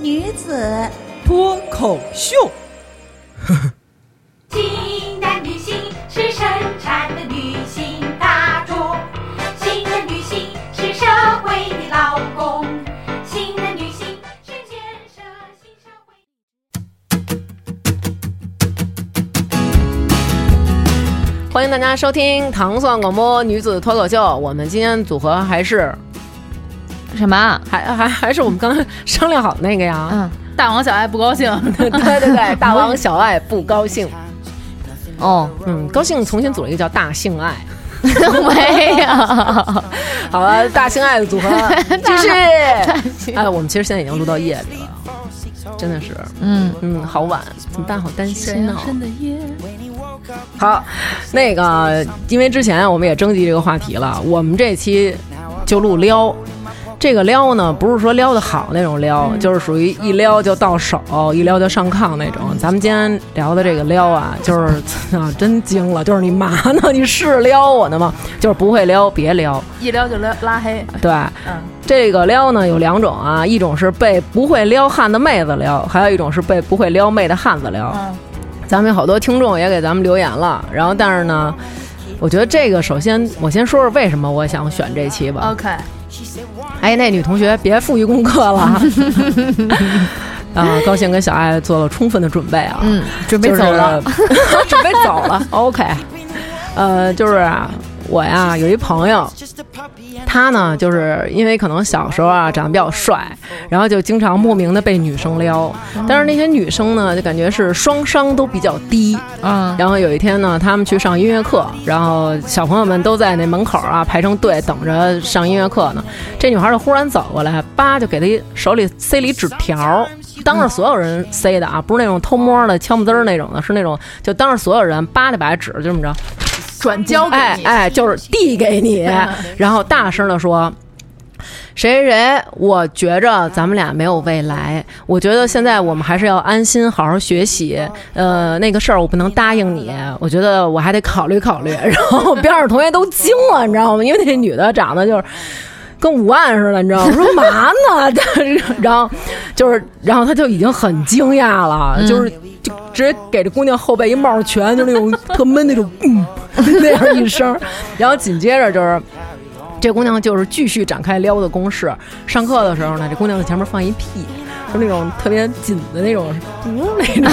女子脱口秀。新的女性是生产的女性大众，新的女性是社会的劳工，新的女性是建设新社会。欢迎大家收听糖蒜广播女子脱口秀。我们今天组合还是什么？还还还是我们刚才商量好的那个呀？嗯，大王小爱不高兴。对 对对，大王小爱不高兴。哦，嗯，高兴重新组了一个叫大性爱。没有。好了，大性爱的组合继续。哎，我们其实现在已经录到夜里了，真的是，嗯，嗯，好晚，怎么办？好担心呢、好，那个，因为之前我们也征集这个话题了，我们这期就录撩。这个撩呢，不是说撩的好那种撩，就是属于一撩就到手，一撩就上炕那种。咱们今天聊的这个撩啊，就是 啊，真惊了，就是你嘛呢？你是撩我呢吗？就是不会撩，别撩。一撩就撩拉黑。对，嗯，这个撩呢有两种啊，一种是被不会撩汉的妹子撩，还有一种是被不会撩妹的汉子撩。嗯咱们有好多听众也给咱们留言了，然后但是呢，我觉得这个首先我先说说为什么我想选这期吧。OK，哎，那女同学别复习功课了啊！啊，高兴跟小爱做了充分的准备啊，嗯，准备就是走了。准备走了。OK，呃，就是啊，我呀有一朋友，他呢就是因为可能小时候啊长得比较帅，然后就经常莫名的被女生撩，但是那些女生呢就感觉是双商都比较低。啊，然后有一天呢，他们去上音乐课，然后小朋友们都在那门口啊排成队等着上音乐课呢。这女孩就忽然走过来，叭就给他手里塞了一纸条，当着所有人塞的啊，不是那种偷摸的悄不滋儿那种的，是那种就当着所有人叭就把纸就这么着，转交给你。哎哎，就是递给你，然后大声的说。谁谁谁，我觉着咱们俩没有未来。我觉得现在我们还是要安心好好学习。呃，那个事儿我不能答应你，我觉得我还得考虑考虑。然后边上同学都惊了，你知道吗？因为那女的长得就是。跟五万似的，你知道吗？我说嘛呢？然后就是，然后他就已经很惊讶了，就是就直接给这姑娘后背一帽拳，就那种 特闷那种，嗯，那样一声。然后紧接着就是。这姑娘就是继续展开撩的攻势。上课的时候呢，这姑娘在前面放一屁，就那种特别紧的那种，嗯，那种，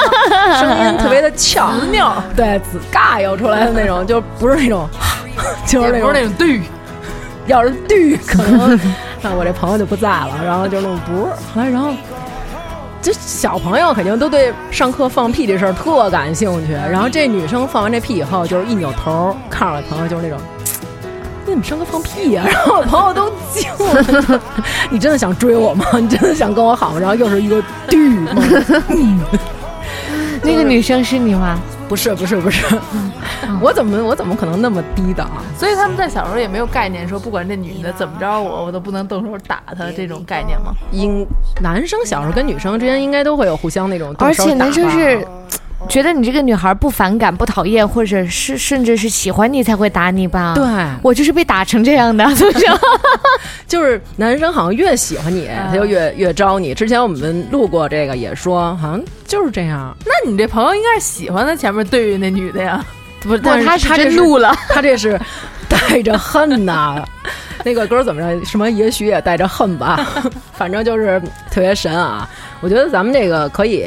声音特别的呛，尿，对，紫嘎悠出来的那种，就不是那种，就是那种，不是那种对，要是绿，可能 那我这朋友就不在了。然后就那种不是，后来然后。这小朋友肯定都对上课放屁这事儿特感兴趣，然后这女生放完这屁以后，就是一扭头看着我朋友，就是那种，你怎么上课放屁呀、然后我朋友都惊了，你真的想追我吗？你真的想跟我好吗？然后又是一个绿吗？那个女生是你吗？不是不是不是，我怎么我怎么可能那么低档？所以他们在小时候也没有概念，说不管这女的怎么着我，我都不能动手打她这种概念吗？应男生小时候跟女生之间应该都会有互相那种动手而且男打吧。生是觉得你这个女孩不反感、不讨厌，或者是甚至是喜欢你才会打你吧？对，我就是被打成这样的，从 小。就是男生好像越喜欢你，他就越越招你。之前我们录过这个，也说好像就是这样。那你这朋友应该是喜欢他前面对那女的呀？不是，但是他是他这真怒了，他这是带着恨呐。那个歌怎么着？什么也许也带着恨吧，反正就是特别神啊！我觉得咱们这个可以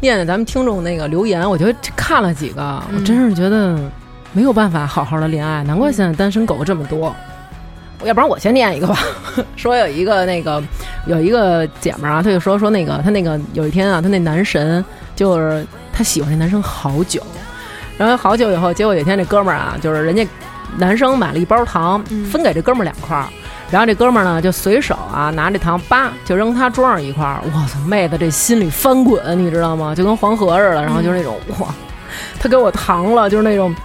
念念咱们听众那个留言。我觉得看了几个，我真是觉得没有办法好好的恋爱，难怪现在单身狗这么多。要不然我先念一个吧。说有一个那个有一个姐们儿啊，她就说说那个她那个有一天啊，她那男神就是她喜欢那男生好久，然后好久以后，结果有一天这哥们儿啊，就是人家男生买了一包糖，分给这哥们儿两块儿，然后这哥们儿呢就随手啊拿这糖叭就扔他桌上一块儿，我操，妹子这心里翻滚，你知道吗？就跟黄河似的，然后就是那种哇，他给我糖了，就是那种。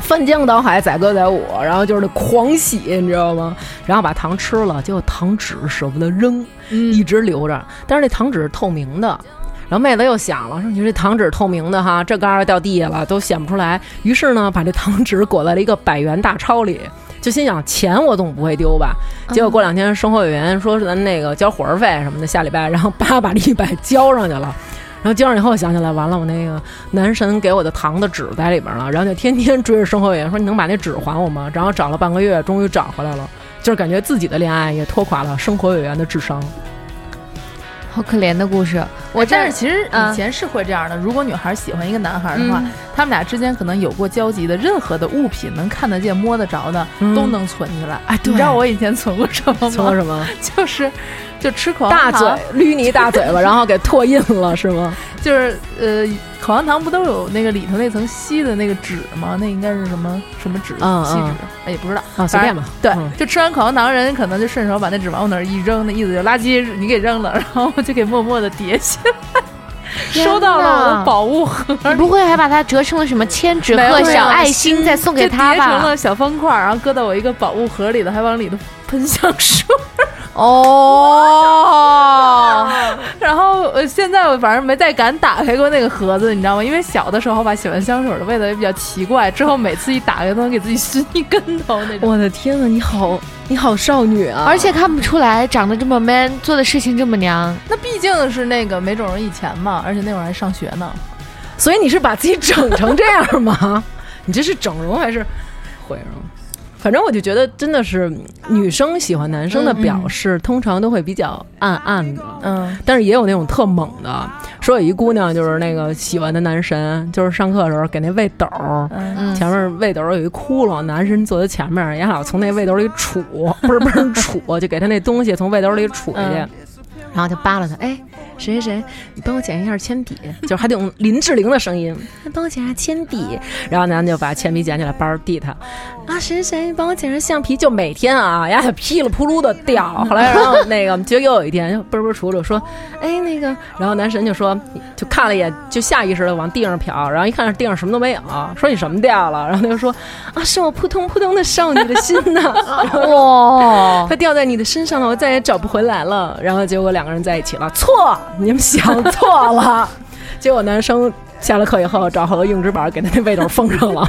翻江倒海，载歌载舞，然后就是那狂喜，你知道吗？然后把糖吃了，结果糖纸舍不得扔，一直留着。但是那糖纸是透明的，然后妹子又想了，说你这糖纸透明的哈，这嘎儿掉地下了都显不出来。于是呢，把这糖纸裹在了一个百元大钞里，就心想钱我总不会丢吧。结果过两天生活委员说是咱那个交伙食费什么的，下礼拜，然后叭把这一百交上去了。然后交上以后想起来，完了，我那个男神给我的糖的纸在里边了，然后就天天追着生活委员说你能把那纸还我吗？然后找了半个月，终于找回来了，就是感觉自己的恋爱也拖垮了生活委员的智商。好可怜的故事。我但是其实嗯以前是会这样的，如果女孩喜欢一个男孩的话，他们俩之间可能有过交集的，任何的物品能看得见、摸得着的，嗯都能存起来。哎对你知道我以前存过什么吗？存过什么？就是就吃口大嘴 捋你一大嘴巴，然后给拓印了是吗？就是呃，口香糖不都有那个里头那层吸的那个纸吗？那应该是什么什么纸？嗯嗯锡纸？哎，也不知道。啊，随便吧。对，嗯就吃完口香糖，人可能就顺手把那纸往我那儿一扔，那意思就垃圾你给扔了，然后就给默默的叠起来，收到了我哪的宝物盒，你不会还把它折成了什么千纸鹤小爱心再送给他吧？叠成了小方块，然后搁到我一个宝物盒里头，还往里头喷香水。哦，然后呃，现在我反正没再敢打开过那个盒子，你知道吗？因为小的时候吧，喜欢香水的味道也比较奇怪，之后每次一打开都能给自己熏一跟头那种。我的天呐，你好，你好少女啊！而且看不出来长得这么 man，做的事情这么娘。那毕竟是那个没整容以前嘛，而且那会儿还上学呢。所以你是把自己整成这样吗？你这是整容还是毁容？反正我就觉得，真的是女生喜欢男生的表示，通常都会比较暗暗的，嗯，但是也有那种特猛的。说有一姑娘就是那个喜欢的男神，就是上课的时候给那喂斗儿，嗯。前面胃斗有一窟窿，男神坐在前面，也老从那胃斗里杵，不是不是杵，就给他那东西从胃斗里杵下去，嗯。然后就扒拉他，哎，谁谁谁，你帮我捡一下铅笔，就是还得用林志玲的声音，帮我捡下铅笔，然后男的就把铅笔捡起来，包递他，啊，谁谁谁，帮我检查橡皮，就每天啊，呀，噼里扑噜的掉，后来然后那个，结果又有一天，嘣嘣杵杵说，哎，那个，然后男神就说，就看了一眼，就下意识的往地上瞟，然后一看地上什么都没有，说你什么掉了？然后他就说，啊，是我扑通扑通的少女的心呐，哇，它掉在你的身上了，我再也找不回来了。然后结果两个人在一起了，错，你们想错了。结果男生下了课以后找好多硬纸板，给他那背斗封上了。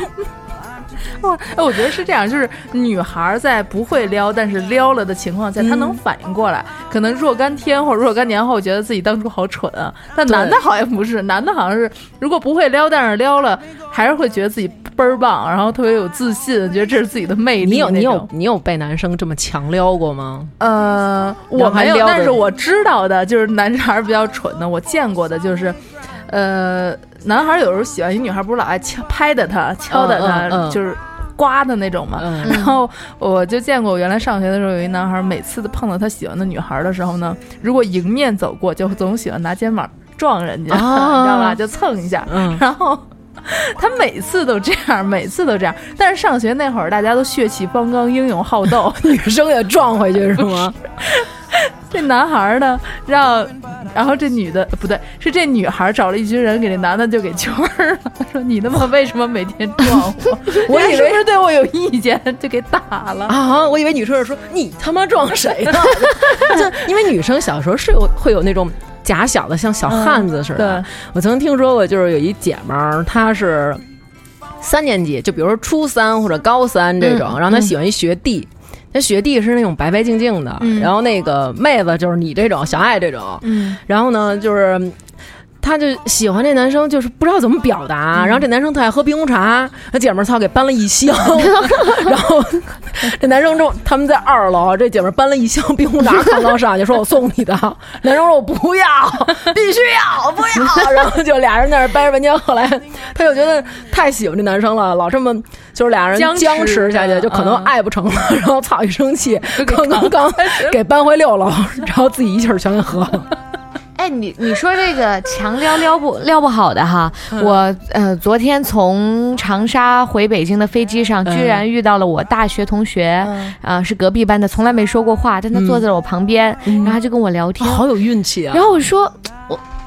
哇，哎，我觉得是这样，就是女孩在不会撩，但是撩了的情况下，她能反应过来，可能若干天或者若干年后，觉得自己当初好蠢啊。但男的好像不是，男的好像是如果不会撩，但是撩了，还是会觉得自己倍儿棒，然后特别有自信，觉得这是自己的魅力。你有你有你有被男生这么强撩过吗？呃，我没有，但是我知道的就是男孩儿比较蠢的，我见过的就是，呃，男孩儿有时候喜欢一女孩儿，不是老爱敲拍的她、敲打她，嗯嗯就是刮的那种嘛。嗯然后我就见过，我原来上学的时候有一男孩儿，每次碰到他喜欢的女孩儿的时候呢，如果迎面走过，就总喜欢拿肩膀撞人家，哦你知道吧？就蹭一下，嗯然后。他每次都这样，每次都这样。但是上学那会儿，大家都血气方刚、英勇好斗，女生也撞回去是吗？这男孩儿呢，让，然后这女的不对，是这女孩儿找了一群人给这男的就给圈儿了，说你他妈为什么每天撞我？我以为是不是对我有意见，就给打了。啊，我以为女生是说你他妈撞谁呢？就因为女生小时候是有会有那种假小的，像小汉子似的。对我曾经听说过，就是有一姐们儿，她是三年级，就比如说初三或者高三这种，嗯然后她喜欢一学弟。那学弟是那种白白净净的，嗯。然后那个妹子就是你这种小爱这种，嗯，然后呢，就是他就喜欢这男生，就是不知道怎么表达。然后这男生特爱喝冰红茶，那姐们儿操给搬了一箱，然后这男生说他们在二楼，这姐们儿搬了一箱冰红茶扛到上去，说我送你的。男生说我不要，必须要，不要。然后就俩人在那儿掰着半天，后来他就觉得太喜欢这男生了，老这么就是俩人僵持下去，就可能嗯爱不成了。然后操一生气，刚刚刚给搬回六楼，然后自己一气儿全给喝了。哎，哎，你你说这个强撩撩不撩不好的哈，嗯我呃昨天从长沙回北京的飞机上，嗯居然遇到了我大学同学，啊、是隔壁班的，从来没说过话，但他坐在了我旁边，然后他就跟我聊天，好有运气啊然！后我说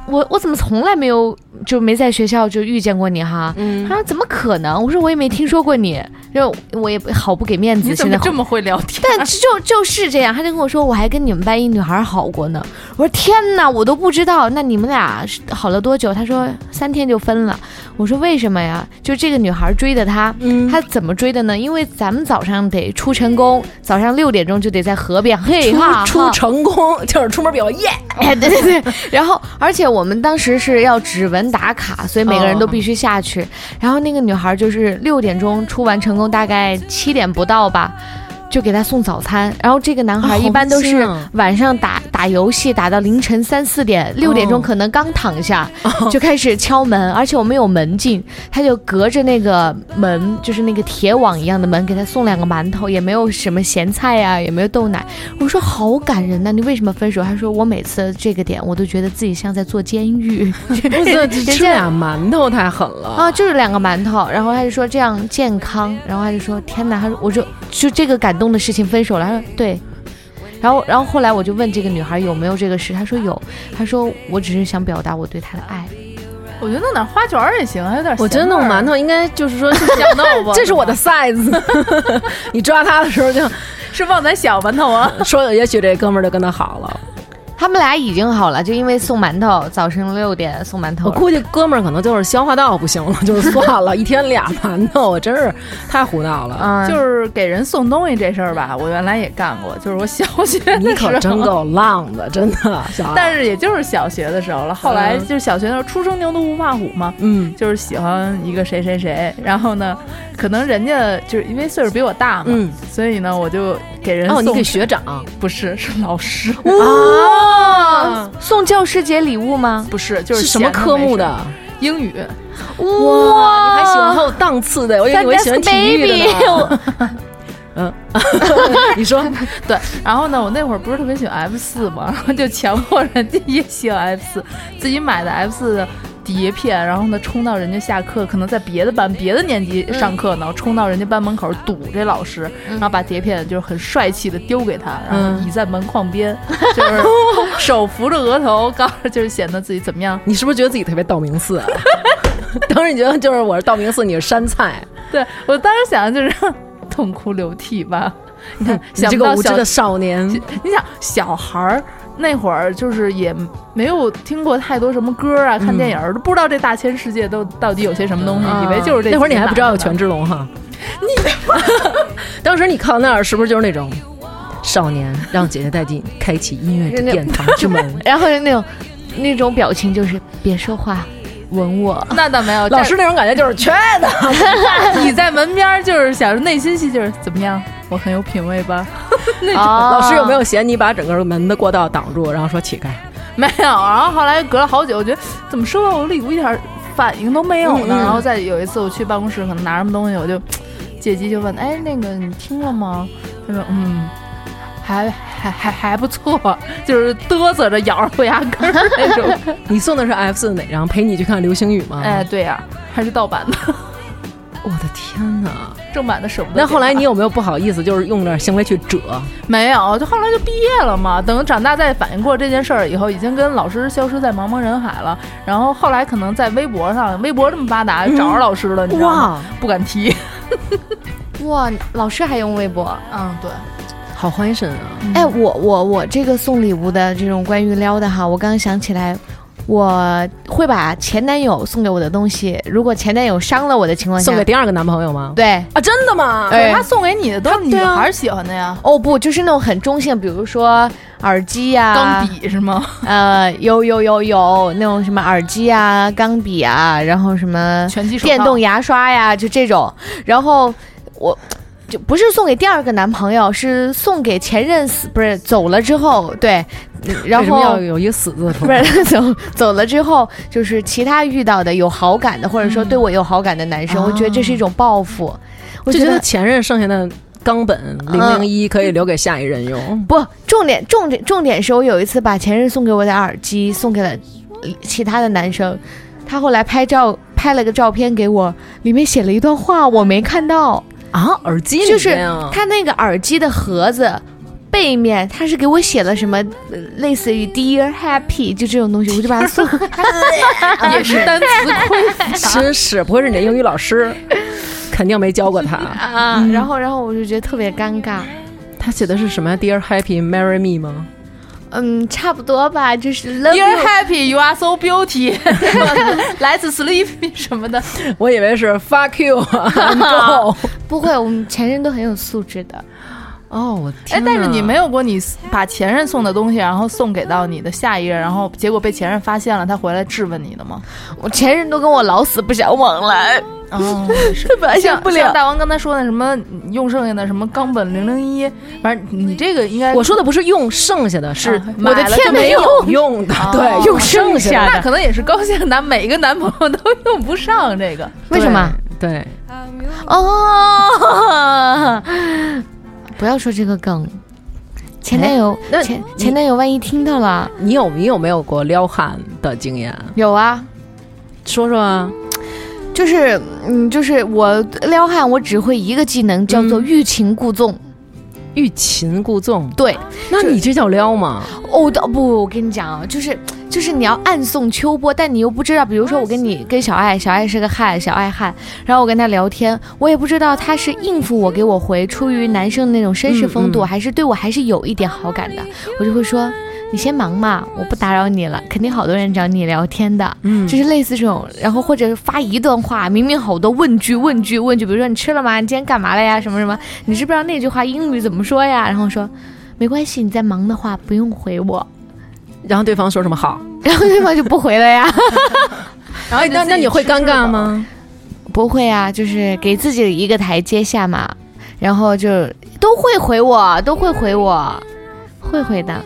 我我我怎么从来没有就没在学校就遇见过你哈？嗯他说怎么可能？我说我也没听说过你，就我也好不给面子，你怎现在么这么会聊天？但就就是这样，他就跟我说，我还跟你们班一女孩好过呢。我说天哪，我都不知道。那你们俩是好了多久？他说三天就分了。我说为什么呀？就这个女孩追的他，嗯他怎么追的呢？因为咱们早上得出成功，早上六点钟就得在河边，嘿哈出出哈成功就是出门比较耶，哎，对对对，然后而且我我们当时是要指纹打卡，所以每个人都必须下去。然后那个女孩就是六点钟出完成功，大概七点不到吧。就给他送早餐，然后这个男孩啊一般都是晚上打打游戏打到凌晨三四点，六点钟哦可能刚躺下就开始敲门，而且我们有门禁，他就隔着那个门，就是那个铁网一样的门，给他送两个馒头，也没有什么咸菜呀、也没有豆奶。我说好感人呐、你为什么分手？他说我每次这个点我都觉得自己像在坐监狱。不是 吃俩馒头太狠了啊，就是两个馒头，然后他就说这样健康，然后他就说天哪，他说我说就这个感动的事情分手了，他说对，然后然后后来我就问这个女孩有没有这个事，她说有，她说我只是想表达我对她的爱，我觉得弄点花卷儿也行，还有点我觉得弄馒头头应该就是说，小豆腐，这是我的 size。你抓他的时候就是旺仔小馒头啊。说，也许这哥们儿就跟他好了。他们俩已经好了，就因为送馒头，早晨六点送馒头。我，估计哥们儿可能就是消化道不行了，就是算了，一天俩馒头，我真是太胡闹了。嗯，就是给人送东西这事儿吧，我原来也干过，就是我小学的你可时候真够浪的，真的，但是也就是小学的时候了，后来就是小学的时候，初生牛犊不怕虎嘛，嗯，就是喜欢一个谁谁谁，然后呢，可能人家就是因为岁数比我大嘛，嗯。所以呢，我就给人哦，送你给学长。不是是老师，哦，送教师节礼物吗？不是就是什么科目的？英语，哇，你还喜欢很有档次的，我以为你会喜欢体育的呢。嗯，你说？对，然后呢，我那会儿不是特别喜欢 F 四嘛，然后就强迫人家也喜欢 F 四，自己买的 F 四的碟片，然后呢冲到人家下课，可能在别的班、别的年级上课呢，冲到人家班门口堵这老师，然后把碟片就是很帅气的丢给他，然后倚在门框边，就是手扶着额头，告诉就是显得自己怎么样。你是不是觉得自己特别道明寺啊？当时你觉得就是我是道明寺，你是山菜，对我当时想的就是痛哭流涕吧。你看，你想不到小这个无知的少年，你想小孩儿那会儿就是也没有听过太多什么歌啊，看电影儿都不知道这大千世界都到底有些什么东西，以为就是这。嗯那会儿你还不知道有权志龙哈？你 当时你靠那儿是不是就是那种少年让姐姐带进开启音乐的殿堂之门？然后就那种那种表情就是别说话，吻我。那倒没有，老师那种感觉就是缺的，站 你在门边儿就是想着内心戏就是怎么样，我很有品味吧？老老师有没有嫌你把整个门的过道挡住，然后说起开？没有。然后后来隔了好久，我觉得怎么收到我礼物一点反应都没有呢？嗯嗯然后再有一次我去办公室，可能拿什么东西，我就借机就问，哎，那个你听了吗？他说嗯。还还还还不错，就是嘚瑟着咬着虎牙根儿那种。你送的是 F 四哪张？陪你去看流星雨吗？哎，，对呀、还是盗版的，我的天哪！正版的舍不得。那后来你有没有不好意思，就是用点行为去折？没有？就后来就毕业了嘛。等长大再反应过这件事儿以后，已经跟老师消失在茫茫人海了。然后后来可能在微博上，微博这么发达，找着老师了，你知道吗？哇，不敢提。哇，老师还用微博？嗯，对。好欢神啊！哎，我我我这个送礼物的这种关于撩的哈，我刚刚想起来，我会把前男友送给我的东西，如果前男友伤了我的情况下，送给第二个男朋友吗？对。啊，真的吗？哎他送给你的都是女孩儿喜欢的呀，哦不，就是那种很中性，比如说耳机呀、钢笔是吗？呃，有有有有那种什么耳机啊、钢笔啊，然后什么电动牙刷呀，就这种。然后我就不是送给第二个男朋友，是送给前任死不是走了之后，对，嗯然为什么要后。有一个死字出 不来？是走走了之后，就是其他遇到的有好感的，或者说对我有好感的男生，我觉得这是一种报复。我觉得就觉得前任剩下的冈本零零一可以留给下一任用。不，重点重点重点是我有一次把前任送给我的耳机送给了呃其他的男生，他后来拍照拍了个照片给我，里面写了一段话，我没看到，啊，耳机里就是他那个耳机的盒子。背面他是给我写了什么，呃类似于 Dear Happy 就这种东西，我就把它送。也是 单词匮乏。真 是不会是你的英语老师，肯定没教过他。啊，然后然后我就觉得特别尴尬。他写的是什么？Dear Happy Marry Me 吗？嗯，差不多吧，就是 Love Dear you happy, you are so beauty. Let's sleep 什么的。我以为是 Fuck you，go。不会，我们前任都很有素质的。哦，我哎天，但是你没有有过你把前任送的东西，然后送给到你的下一任，然后结果被前任发现了，他回来质问你的吗？我前任都跟我老死不相往来，哦，是发现像不了。像大王刚才说的什么用剩下的什么冈本零零一，反正你这个应该我说的不是用剩下的，是我的天没有用的，哦对，用剩下的那可能也是高兴男每个男朋友都用不上这个。为什么？对？哦，不要说这个梗。前男友，那前前男友万一听到了，你有你有没有过撩汉的经验？有啊，说说啊。就是嗯，就是我撩汉，我只会一个技能，叫做嗯欲擒故纵。欲擒故纵，对，那你这叫撩吗？哦倒不，我跟你讲啊，就是就是你要暗送秋波，但你又不知道，比如说我跟你跟小爱，小爱是个汉，小爱汉，然后我跟他聊天，我也不知道他是应付我给我回，出于男生的那种绅士风度，嗯嗯。还是对我还是有一点好感的，我就会说你先忙嘛，我不打扰你了，肯定好多人找你聊天的。嗯就是类似这种，然后或者发一段话，明明好多问句问句问句，比如说你吃了吗？你今天干嘛了呀？什么什么？你知不知道那句话英语怎么说呀？然后说没关系，你在忙的话不用回我。然后对方说什么好？然后对方就不回了呀？然 后哎，那那你会尴尬？吗？不会啊，就是给自己一个台阶下嘛，然后就都会回我，都会回我，会回的。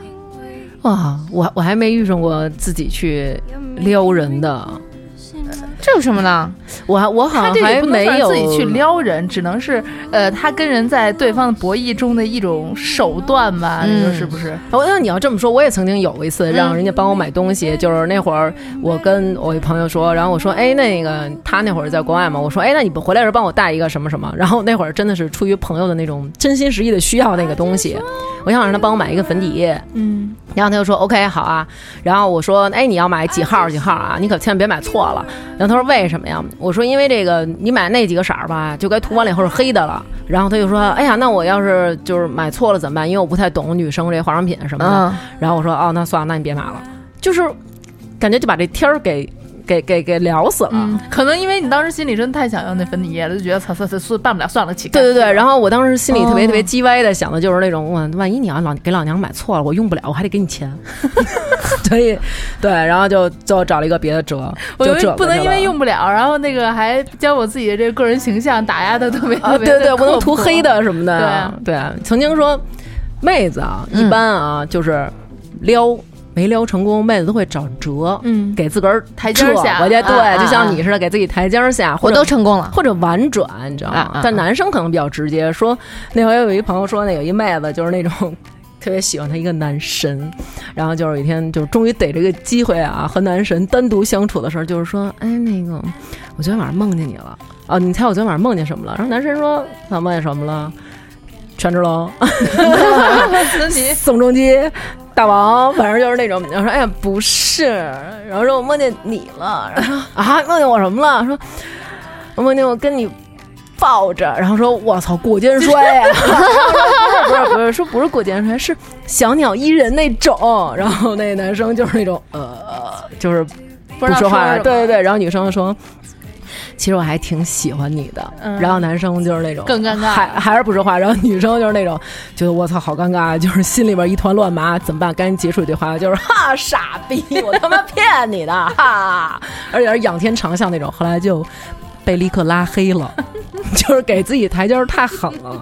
哇，我我还没遇上过自己去撩人的，这有什么呢？我还我好像还没有自己去撩人，只能是呃，他跟人在对方的博弈中的一种手段吧，你说嗯是不是？哦，那你要这么说，我也曾经有一次让人家帮我买东西，就是那会儿我跟我一朋友说，然后我说，哎，那个他那会儿在国外嘛，我说，哎，那你不回来的时候帮我带一个什么什么，然后那会儿真的是出于朋友的那种真心实意的需要那个东西，我想让他帮我买一个粉底液，嗯，然后他就说 OK 好啊，然后我说哎你要买几号几号啊？你可千万别买错了。然后他说为什么呀？我说因为这个你买那几个色儿吧，就该涂完了以后是黑的了。然后他就说哎呀，那我要是就是买错了怎么办？因为我不太懂女生这化妆品什么的。嗯，然后我说哦那算了，那你别买了。就是感觉就把这天儿给给给给聊死了。嗯，可能因为你当时心里真的太想要那粉底液了，就觉得操操操，算办不了，算了，乞丐。对对对，然后我当时心里特别哦。特别叽歪的想的就是那种，哇，万一你要老给老娘买错了，我用不了，我还得给你钱，所以对，然后就就找了一个别的辙，我就不能因为用不了，然后那个还将我自己的这个个人形象打压的特别啊，特别对对，不能涂黑的什么的，对啊对啊，曾经说妹子啊，一般啊就是撩没撩成功，妹子都会找辙，嗯给自个儿台阶儿下撤回去，啊对，就啊像你似的，给自己台阶儿下，或我者都成功了。或者婉转，你知道吗？但男生可能比较直接，说那回有一朋友说，那有一妹子就是那种特别喜欢他一个男神，然后就是有一天就终于逮这个机会啊，和男神单独相处的时候，就是说，哎，那个我昨天晚上梦见你了，哦，你猜我昨天晚上梦见什么了？然后男神说，他梦见什么了？权志龙、宋仲基、大王，反正就是那种。然后说，哎呀，不是，然后说我梦见你了，然后说啊，梦见我什么了？说我梦见我跟你抱着，然后说我操，过肩摔 呀、不是不是不是，说不是过肩摔，是小鸟依人那种。然后那男生就是那种呃，就是不说话，对对对。然后女生说。其实我还挺喜欢你的，嗯。然后男生就是那种更尴尬。还还是不说话，然后女生就是那种觉得我操好尴尬，就是心里边一团乱麻，怎么办？赶紧结束这句话，就是哈傻逼，我他妈骗你的哈，而且是仰天长啸那种，后来就被立刻拉黑了，就是给自己台阶儿太狠了，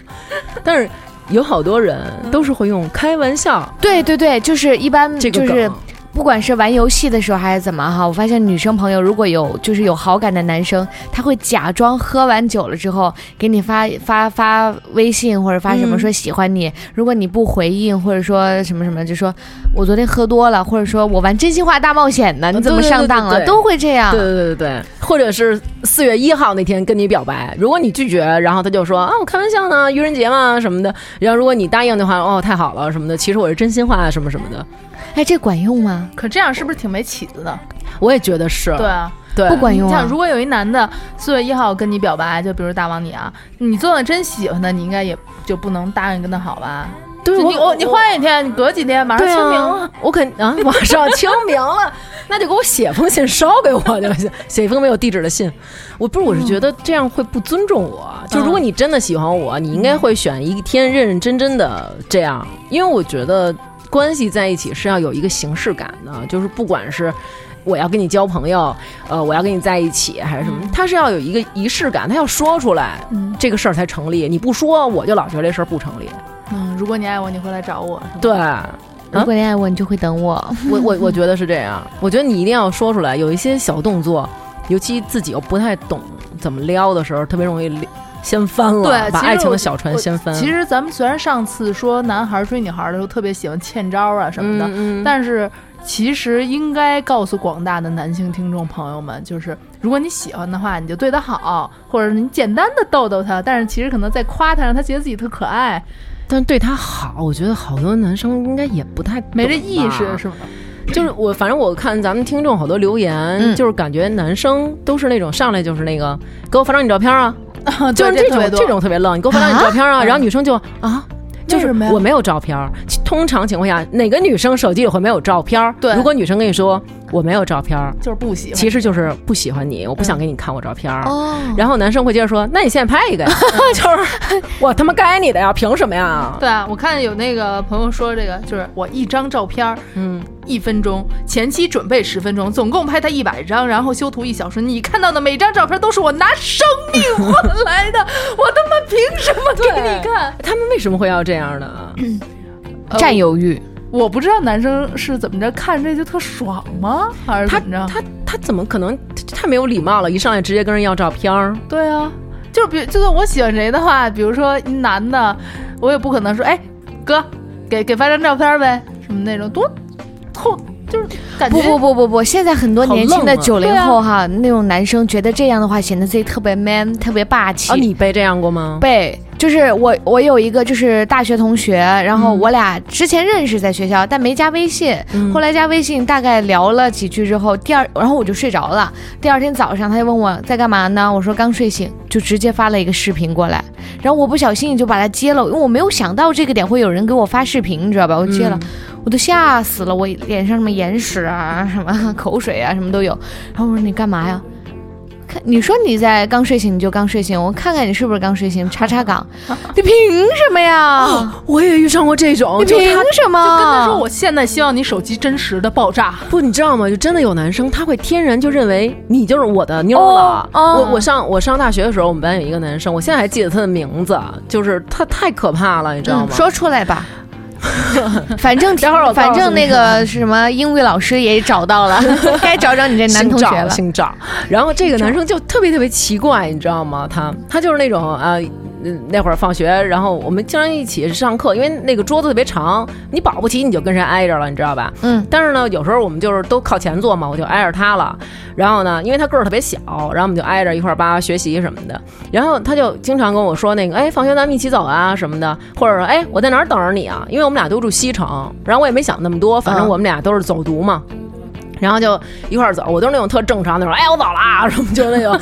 但是有好多人都是会用开玩笑对对对，就是一般这个就是梗不管是玩游戏的时候还是怎么哈，我发现女生朋友如果有就是有好感的男生，他会假装喝完酒了之后给你发发发微信或者发什么嗯说喜欢你，如果你不回应或者说什么什么，就说我昨天喝多了，或者说我玩真心话大冒险呢，你怎么上当了，对都会这样。对对对对对，或者是四月一号那天跟你表白，如果你拒绝，然后他就说啊，我开玩笑呢，愚人节嘛什么的。然后如果你答应的话，哦，太好了什么的，其实我是真心话什么什么的。哎，这管用吗？可这样是不是挺没起子的？我也觉得是，对啊，对，不管用啊你想！如果有一男的四月一号跟你表白，就比如大王你啊，你做的真喜欢他，你应该也就不能答应跟他好吧？对我你我你换一天，你隔几天马上清明啊了。，我肯啊，马上清明了，那就给我写封信捎给我就行，写一封没有地址的信。我不是，我是觉得这样会不尊重我。就如果你真的喜欢我，你应该会选一天认认真真的这样，因为我觉得关系在一起是要有一个形式感的，就是不管是。我要跟你交朋友，呃，我要跟你在一起，还是什么？他是要有一个仪式感，他要说出来，嗯这个事儿才成立。你不说，我就老觉得这事儿不成立。嗯，如果你爱我，你会来找我？对，如果你爱我，你就会等我。我我我觉得是这样，我觉得你一定要说出来。有一些小动作，尤其自己又不太懂怎么撩的时候，特别容易掀翻了，对把爱情的小船我掀翻。其实咱们虽然上次说男孩追女孩的时候特别喜欢欠招啊什么的，嗯嗯但是其实应该告诉广大的男性听众朋友们，就是如果你喜欢的话，你就对他好，或者你简单的逗逗他，但是其实可能在夸他，让他觉得自己特可爱，但对他好，我觉得好多男生应该也不太没这意识是吗？就是 我，反正我看咱们听众好多留言，嗯就是感觉男生都是那种上来就是那个给我发张你照片啊，就是这种这种特别愣，你给我发张你照片啊，然后女生就啊。就是我没有照片儿，通常情况下，哪个女生手机里会没有照片儿？对如果女生跟你说我没有照片儿，就是不喜欢。其实就是不喜欢你，我不想给你看我照片儿。哦，然后男生会接着说：“那你现在拍一个呀？” 就是我他妈该你的呀，凭什么呀？对啊，我看有那个朋友说这个，就是我一张照片儿嗯，一分钟，前期准备十分钟，总共拍他一百张，然后修图一小时。你看到的每张照片都是我拿生命换来的，我他妈凭什么给你看？他们为什么会要这样呢？占有欲。我不知道男生是怎么着看这就特爽吗？还是他怎么着？他他怎么可能太没有礼貌了？一上来直接跟人要照片儿，对啊，就是比就算我喜欢谁的话，比如说一男的，我也不可能说，哎，哥，给给发张照片呗，什么那种多后就是感觉不不不不不，现在很多年轻的九零后哈，那种男生觉得这样的话显得自己特别 man，特别霸气。啊，你被这样过吗？背就是我，我有一个就是大学同学，然后我俩之前认识在学校，但没加微信。嗯后来加微信，大概聊了几句之后，第二，然后我就睡着了。第二天早上，他就问我在干嘛呢？我说刚睡醒，就直接发了一个视频过来。然后我不小心就把他接了，因为我没有想到这个点会有人给我发视频，你知道吧？我接了，我都吓死了，我脸上什么眼屎啊，什么口水啊，什么都有。然后我说你干嘛呀？看，你说你在刚睡醒，你就刚睡醒，我看看你是不是刚睡醒，查查岗，你凭什么呀？我也遇上过这种，你凭什么？就跟他说，我现在希望你手机真实的爆炸。不，你知道吗？就真的有男生，他会天然就认为你就是我的妞了。哦哦我我上我上大学的时候，我们班有一个男生，我现在还记得他的名字，就是他太可怕了，你知道吗？嗯说出来吧。反正 待会儿反正那你个 什么英语老师也找到了，该找找你这男同学了。姓赵，然后这个男生就特别特别奇怪，你知道吗？他他就是那种啊。呃那会儿放学，然后我们经常一起上课，因为那个桌子特别长，你保不齐你就跟谁挨着了，你知道吧？嗯，但是呢，有时候我们就是都靠前坐嘛，我就挨着他了。然后呢，因为他个儿特别小，然后我们就挨着一块儿叭学习什么的。然后他就经常跟我说那个，哎，放学咱们一起走啊什么的，或者说，哎，我在哪儿等着你啊？因为我们俩都住西城，然后我也没想那么多，反正嗯我们俩都是走读嘛。然后就一块儿走，我都是那种特正常那种，哎，我走了啊，什么就那种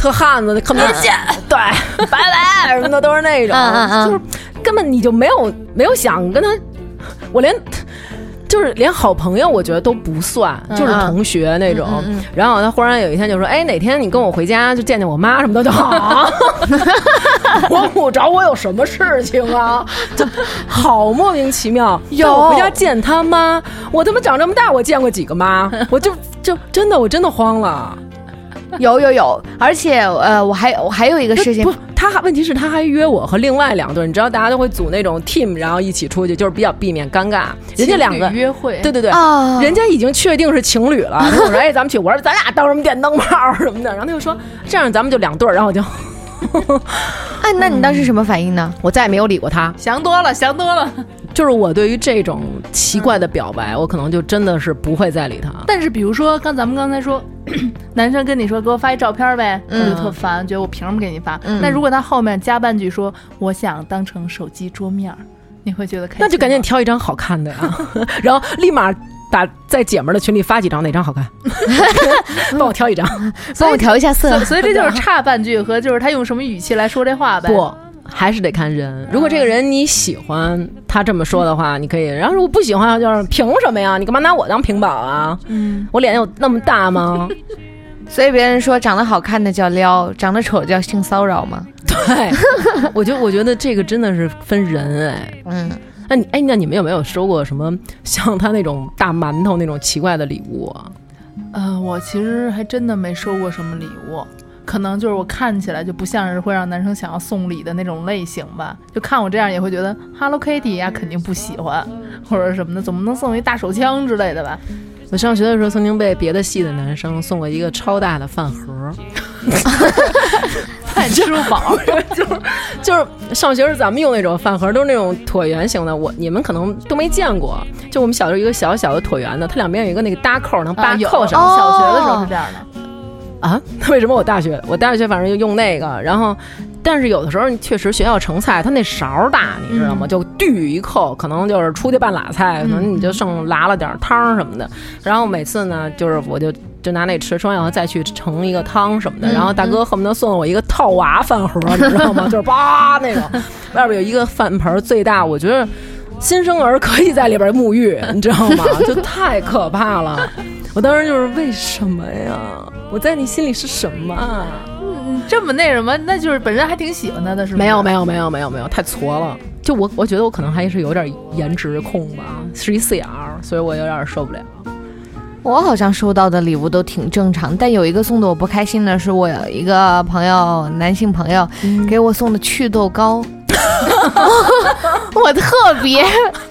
特汉子的，看不见，对，拜拜什么的都是那种，就是根本你就没有没有想跟他，我连。就是连好朋友，我觉得都不算，就是同学那种。嗯嗯然后他忽然有一天就说：“哎，哪天你跟我回家就见见我妈什么的就好。”我我找我有什么事情啊？就好莫名其妙。有回家见他妈，我他妈长这么大，我见过几个妈？我就就真的我真的慌了。有有有，而且呃，我还我还有一个事情不，，他还问题是他还约我和另外两对儿，你知道大家都会组那种 team，然后一起出去，就是比较避免尴尬。人家两个约会，对对对，啊人家已经确定是情侣了。然后我说：“哎，咱们去。”我说：“咱俩当什么电灯泡什么的。”然后他就说：“这样咱们就两对儿。”然后我就 哎，那你当时什么反应呢？我再也没有理过他。想多了，想多了。就是我对于这种奇怪的表白，我可能就真的是不会再理他。但是比如说，刚咱们刚才说，男生跟你说给我发一照片呗，我嗯就特烦，觉得我凭什么给你发？嗯那如果他后面加半句说我想当成手机桌面儿，你会觉得开心？那就赶紧挑一张好看的呀，然后立马打在姐们儿的群里发几张，哪张好看，帮我挑一张。帮我调一下色所以，。所以这就是差半句和就是他用什么语气来说这话呗。不，还是得看人。如果这个人你喜欢他这么说的话，你可以；然后如果不喜欢，就是凭什么呀？你干嘛拿我当屏保啊？嗯，我脸有那么大吗？所以别人说长得好看的叫撩，长得丑叫性骚扰吗？对，我就我觉得这个真的是分人哎。嗯，那你哎，那你们有没有收过什么像他那种大馒头那种奇怪的礼物啊？呃，我其实还真的没收过什么礼物。可能就是我看起来就不像是会让男生想要送礼的那种类型吧，就看我这样也会觉得 Hello Kitty 呀肯定不喜欢，或者什么的，总不能送一大手枪之类的吧？我上学的时候曾经被别的系的男生送过一个超大的饭盒，饭吃不饱，就是就是上学时咱们用那种饭盒都是那种椭圆形的，我你们可能都没见过。就我们小时候一个小小的椭圆的，它两边有一个那个搭扣，能扒扣上。小学的时候是这样的。啊，为什么我大学我大学反正就用那个，然后，但是有的时候确实学校盛菜，它那勺儿大，你知道吗？就嘟一扣，可能就是出去半拉菜，可能你就剩拉了点汤儿什么的。然后每次呢，就是我就就拿那吃，吃完以后再去盛一个汤什么的。然后大哥恨不得送我一个套娃饭盒，你知道吗？就是叭那种，外边有一个饭盆儿最大，我觉得。新生儿可以在里边沐浴，你知道吗？就太可怕了。我当时就是为什么呀？我在你心里是什么啊？嗯，这么那什么，那就是本身还挺喜欢他的，是吗？没有没有没有没有没有，太矬了。就我我觉得我可能还是有点颜值控吧，是一四眼儿，所以我有点受不了。我好像收到的礼物都挺正常，但有一个送的我不开心的是，我有一个朋友，男性朋友给我送的祛痘膏，我特别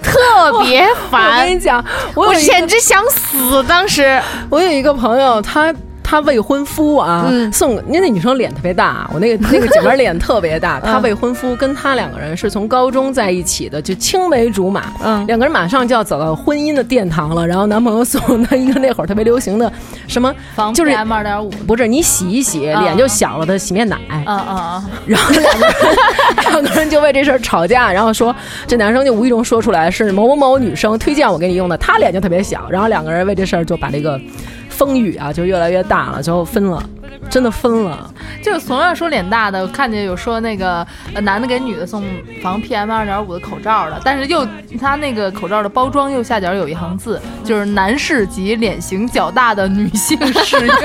特别烦我烦跟，你讲，我简直想死。当时我有一个朋友，他他未婚夫啊，嗯送因为那女生脸特别大，我那个 那个姐们儿脸特别大，她未婚夫跟她两个人是从高中在一起的，就青梅竹马，嗯两个人马上就要走到婚姻的殿堂了。然后男朋友送她一个那会儿特别流行的什么，防就是 PM 二点五。不是你洗一洗啊脸就小了的洗面奶，啊啊啊！然后两个人两个人就为这事儿吵架，然后说这男生就无意中说出来是某某某女生推荐我给你用的，她脸就特别小，然后两个人为这事儿就把这个风雨啊就越来越大了，最后分了，真的分了。就是同样说脸大的，看见有说那个男的给女的送防 PM 二点五的口罩的，但是又他那个口罩的包装右下角有一行字，就是男士及脸型较大的女性适用。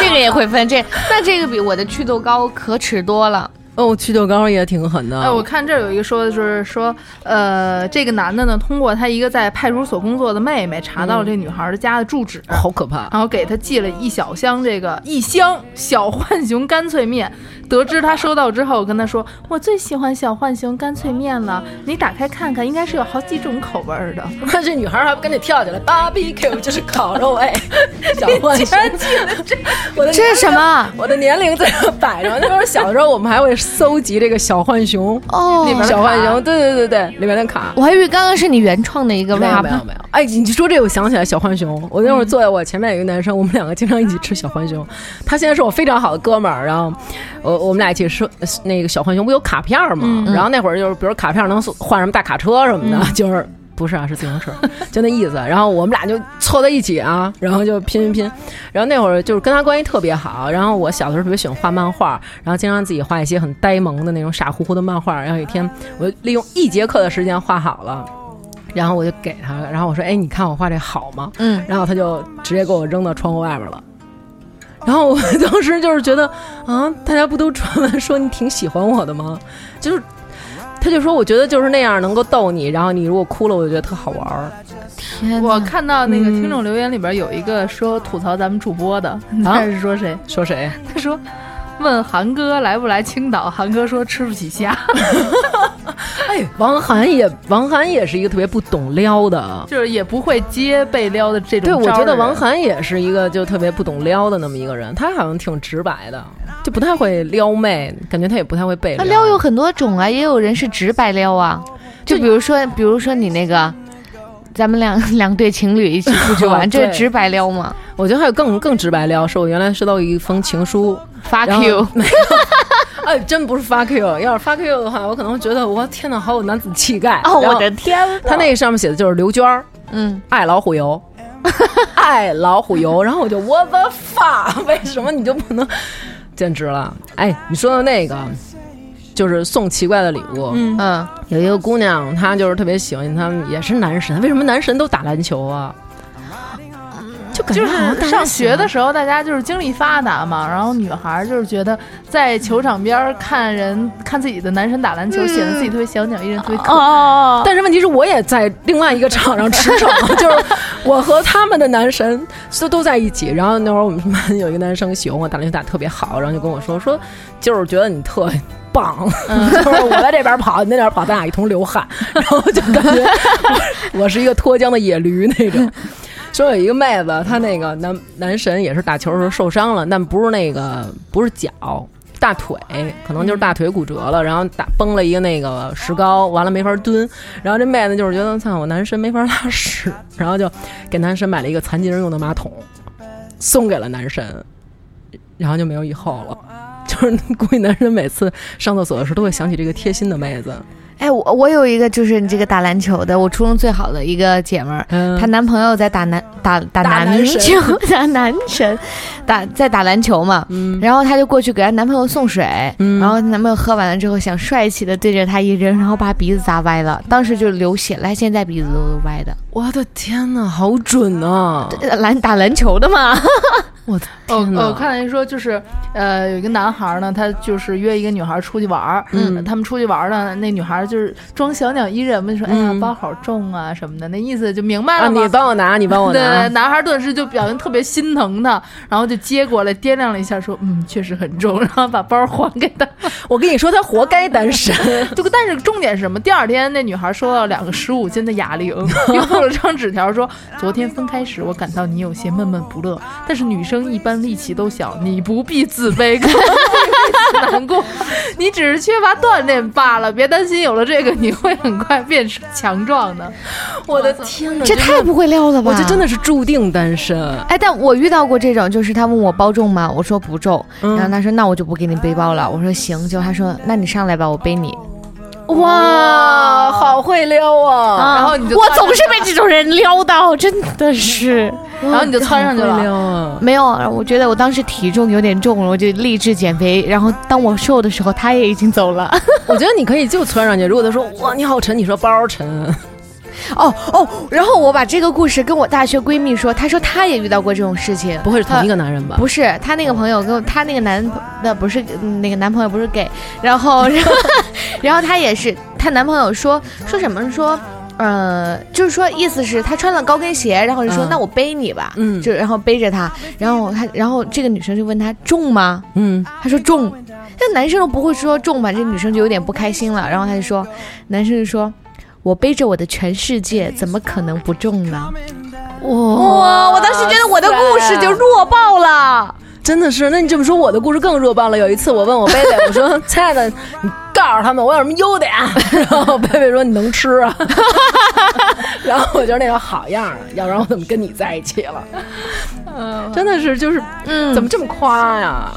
这个也会分这，那这个比我的祛痘膏可耻多了。哦，祛痘膏也挺狠的。哎，我看这儿有一个说的就是说，呃，这个男的呢，通过他一个在派出所工作的妹妹，查到了这女孩的家的住址，好可怕。然后给他寄了一小箱这个一箱小浣熊干脆面。得知他收到之后，跟他说：“我最喜欢小浣熊干脆面了，你打开看看，应该是有好几种口味儿的。这女孩还不跟着跳起来，barbecue 就是烤肉哎，小浣熊。我的这是什么？我的年龄在这摆着。那时候小时候我们还会搜集这个小浣熊，哦，小浣熊，对对对对，里面的卡。我还以为刚刚是你原创的一个没有 rap 没有没有，哎，你说这，我想起来小浣熊。我那会儿坐在我前面有一个男生，我们两个经常一起吃小浣熊。他现在是我非常好的哥们儿，然后我我们俩一起吃那个小浣熊，不有卡片吗？然后那会儿就是，比如卡片能换什么大卡车什么的，就是。不是啊，是自行车，就那意思。然后我们俩就凑在一起啊，然后就拼拼拼。然后那会儿就是跟他关系特别好。然后我小的时候特别喜欢画漫画，然后经常自己画一些很呆萌的那种傻乎乎的漫画。然后有一天，我就利用一节课的时间画好了。然后我就给他，然后我说：“哎，你看我画这好吗？”嗯，然后他就直接给我扔到窗户外边了。然后我当时就是觉得啊，大家不都传闻说你挺喜欢我的吗？就是，他就说我觉得就是那样能够逗你，然后你如果哭了，我就觉得特好玩儿。天我看到那个嗯听众留言里边有一个说吐槽咱们主播的，你猜是说谁？说谁？他说。问韩哥来不来青岛，韩哥说吃不起虾，哎，王涵也王涵也是一个特别不懂撩的。就是也不会接被撩的这种对。我觉得王涵也是一个就特别不懂撩的那么一个人，他好像挺直白的，就不太会撩妹，感觉他也不太会被那撩有很多种啊，也有人是直白撩啊，就比如说，比如说你那个，咱们两两对情侣一起出去玩，这是直白撩吗我觉得还有更更直白撩，是我原来收到一封情书，？Fuck you！哎，真不是 fuck you，要是 fuck you 的话，我可能会觉得我天哪，好有男子气概。哦，我的天！他那个上面写的就是刘娟儿嗯，爱老虎油，爱老虎油，然后我就 what the fuck？，为什么你就不能？简直了！哎，你说的那个就是送奇怪的礼物，嗯嗯，有一个姑娘，她就是特别喜欢他们，也是男神。为什么男神都打篮球啊？就感觉上学的时候，大家就是精力发达嘛，然后女孩儿就是觉得在球场边儿看人看自己的男神打篮球，显得自己特别小鸟依人，特别可爱。哦，但是问题是，我也在另外一个场上驰骋，就是我和他们的男神都都在一起。然后那会儿我们班有一个男生喜欢我打篮球打得特别好，然后就跟我说说，就是觉得你特棒，就是我在这边跑，你那边跑，咱俩一同流汗，然后就感觉我 我是一个脱缰的野驴那种。说有一个妹子，她那个男男神也是打球的时候受伤了，但不是那个不是脚。大腿可能就是大腿骨折了，然后打崩了一个那个石膏，完了没法蹲。然后这妹子就是觉得，操，我男神没法拉屎，然后就给男神买了一个残疾人用的马桶，送给了男神，然后就没有以后了。就是估计男人每次上厕所的时候都会想起这个贴心的妹子。哎，我我有一个就是你这个打篮球的，我初中最好的一个姐们儿，嗯她男朋友在打男打打打男男神球，打男神，打在打篮球嘛。嗯然后她就过去给她男朋友送水，嗯然后她男朋友喝完了之后想帅气的对着她一扔，然后把鼻子砸歪了，当时就流血了，现在鼻子都是歪的。我的天哪，好准啊！呃篮打篮球的嘛，我的 哦天哪！哦，我看人说就是，呃，有一个男孩儿呢，他就是约一个女孩儿出去玩儿，嗯他们出去玩儿呢，那女孩儿就是装小鸟依人嘛，就说，哎呀嗯，包好重啊什么的，那意思就明白啊，了嘛。你帮我拿，你帮我对，拿。男孩顿时就表现特别心疼他，然后就接过来掂量了一下，说，嗯，确实很重，然后把包还给他。我跟你说，他活该单身。就，但是重点是什么？第二天那女孩收到两个十五斤的哑铃，又附了张纸条说：“昨天分开时，我感到你有些闷闷不乐，但是女生一般力气都小，你不必自卑，不必难过，你只是缺乏锻炼罢了。别担心，有了这个，你会很快变强壮的。我的天哪，这太不会撩了吧？我这真的是注定单身。哎，但我遇到过这种，就是他问我包重吗？我说不重，嗯然后他说那我就不给你背包了。我说行，结果他说那你上来吧，我背你。哇，好会撩啊！然后你就我总是被这种人撩到，真的是然后你就窜上去撩了。啊！没有。我觉得我当时体重有点重了，我就励志减肥。然后当我瘦的时候，他也已经走了。我觉得你可以就窜上去。如果他说哇你好沉，你说包沉，哦哦，然后我把这个故事跟我大学闺蜜说，她说她也遇到过这种事情。不会是同一个男人吧？不是，她那个朋友跟我她那个男的不是嗯那个男朋友不是 gay，然后 然后然后她也是，她男朋友说说什么说。呃，就是说，意思是她穿了高跟鞋，然后就说、嗯那我背你吧，嗯就然后背着她，然后她，然后这个女生就问她重吗？嗯，她说重，那男生都不会说重吧，这女生就有点不开心了，然后她就说，男生就说，我背着我的全世界，怎么可能不重呢？哇哇，我当时觉得我的故事就弱爆了。真的是。那你这么说，我的故事更弱爆了。有一次我问我贝贝，我说 亲爱的，你告诉他们我有什么优点？然后贝贝说你能吃啊。然后我就是那种好样的，要不然我怎么跟你在一起了？真的是就是，嗯怎么这么夸呀？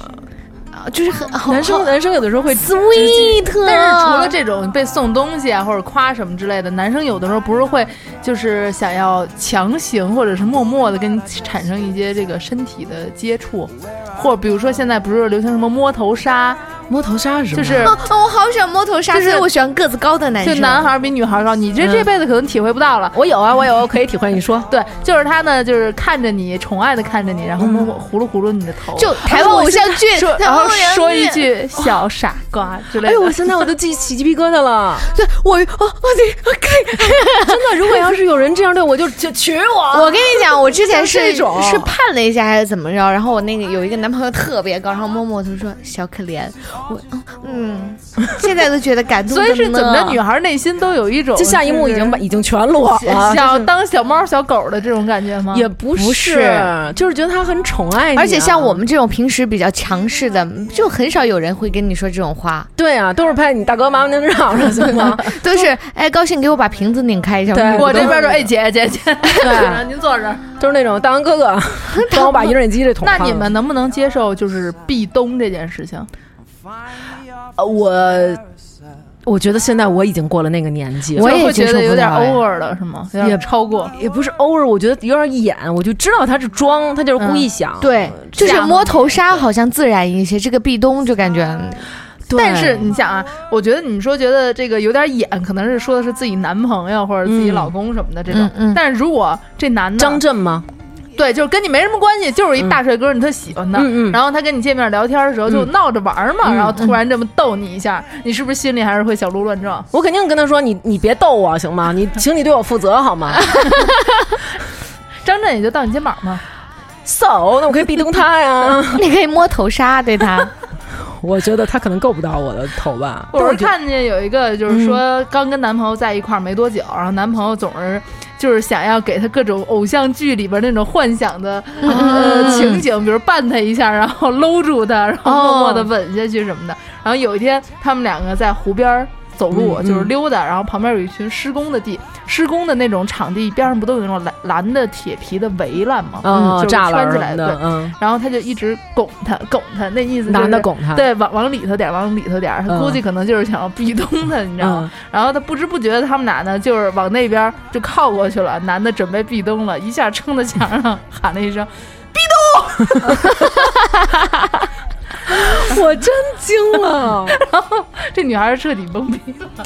就是很好男生男生有的时候会 sweet，但是除了这种被送东西啊或者夸什么之类的，男生有的时候不是会就是想要强行或者是默默的跟你产生一些这个身体的接触，或者比如说现在不是流行什么摸头杀，摸头杀是什么？就 是哦，我好喜欢摸头杀，就是所以我喜欢个子高的男生就。男孩儿比女孩儿高，你这嗯这辈子可能体会不到了。我有啊，我有，我可以体会。你说，对，就是他呢，就是看着你，宠爱的看着你，然后摸摸葫芦葫芦你的头，就台湾偶像剧，然后说一，句“小傻瓜”之类的哎呦，我。现在我都记起鸡皮疙瘩了。对我我，我得我。真的，如果要是有人这样对我，就就娶我。我跟你讲，我之前是是判了一下还是怎么着，然后我那个有一个男朋友特别高，然后摸摸我头说小可怜，我嗯，现在都觉得感动所以是怎么着，女孩内心都有一种就下一幕已经把已经全裸了，想当小猫小狗的这种感觉吗？也不不是就是觉得他很宠爱你啊、而且像我们这种平时比较强势的，就很少有人会跟你说这种话，对啊，都是拍你大哥妈妈您嚷嚷行吗？都是哎高兴给我把瓶子拧开一下。对我这边说，哎姐姐 姐，对 您坐这儿。都是那种大王哥哥，帮我把饮水机这桶那。你们能不能接受就是壁咚这件事情？呃我我觉得现在我已经过了那个年纪，我也会觉得有点 over 了，是吗？也超过。也不是 over，，我觉得有点演，我就知道他是装，他就是故意想。对，就是摸头杀好像自然一些，这个壁咚就感觉但是你想啊，我觉得你说觉得这个有点演，可能是说的是自己男朋友或者自己老公什么的这种。嗯嗯但是如果这男的张震吗？对，就是跟你没什么关系，就是一大帅哥，你特喜欢他，然后他跟你见面聊天的时候就嗯闹着玩嘛，嗯然后突然这么逗你一下，你是不是心里还是会小鹿乱撞？我肯定跟他说：“你你别逗我行吗？你请你对我负责好吗 张震也就到你肩膀嘛，？”So，那我可以壁咚他呀。你可以摸头杀对他。我觉得他可能够不到我的头吧。我是看见有一个嗯就是说刚跟男朋友在一块儿没多久，然后男朋友总是。就是想要给他各种偶像剧里边那种幻想的呃情景，比如绊他一下，然后搂住他，然后默默的吻下去什么的。然后有一天，他们两个在湖边儿走路，就是溜达，然后旁边有一群施工的地，施工的那种场地边上不都有那种蓝蓝的铁皮的围栏吗？嗯，就是栅栏圈起来的。嗯，然后他就一直拱他，拱他，那意思就是男的拱他，对，往往里头点儿，往里头点儿，他嗯估计可能就是想要壁咚他，你知道吗？嗯，然后他不知不觉的，他们俩呢就是往那边就靠过去了，男的准备壁咚了，一下撑在墙上喊了一声，我真惊了。这女孩彻底懵逼了。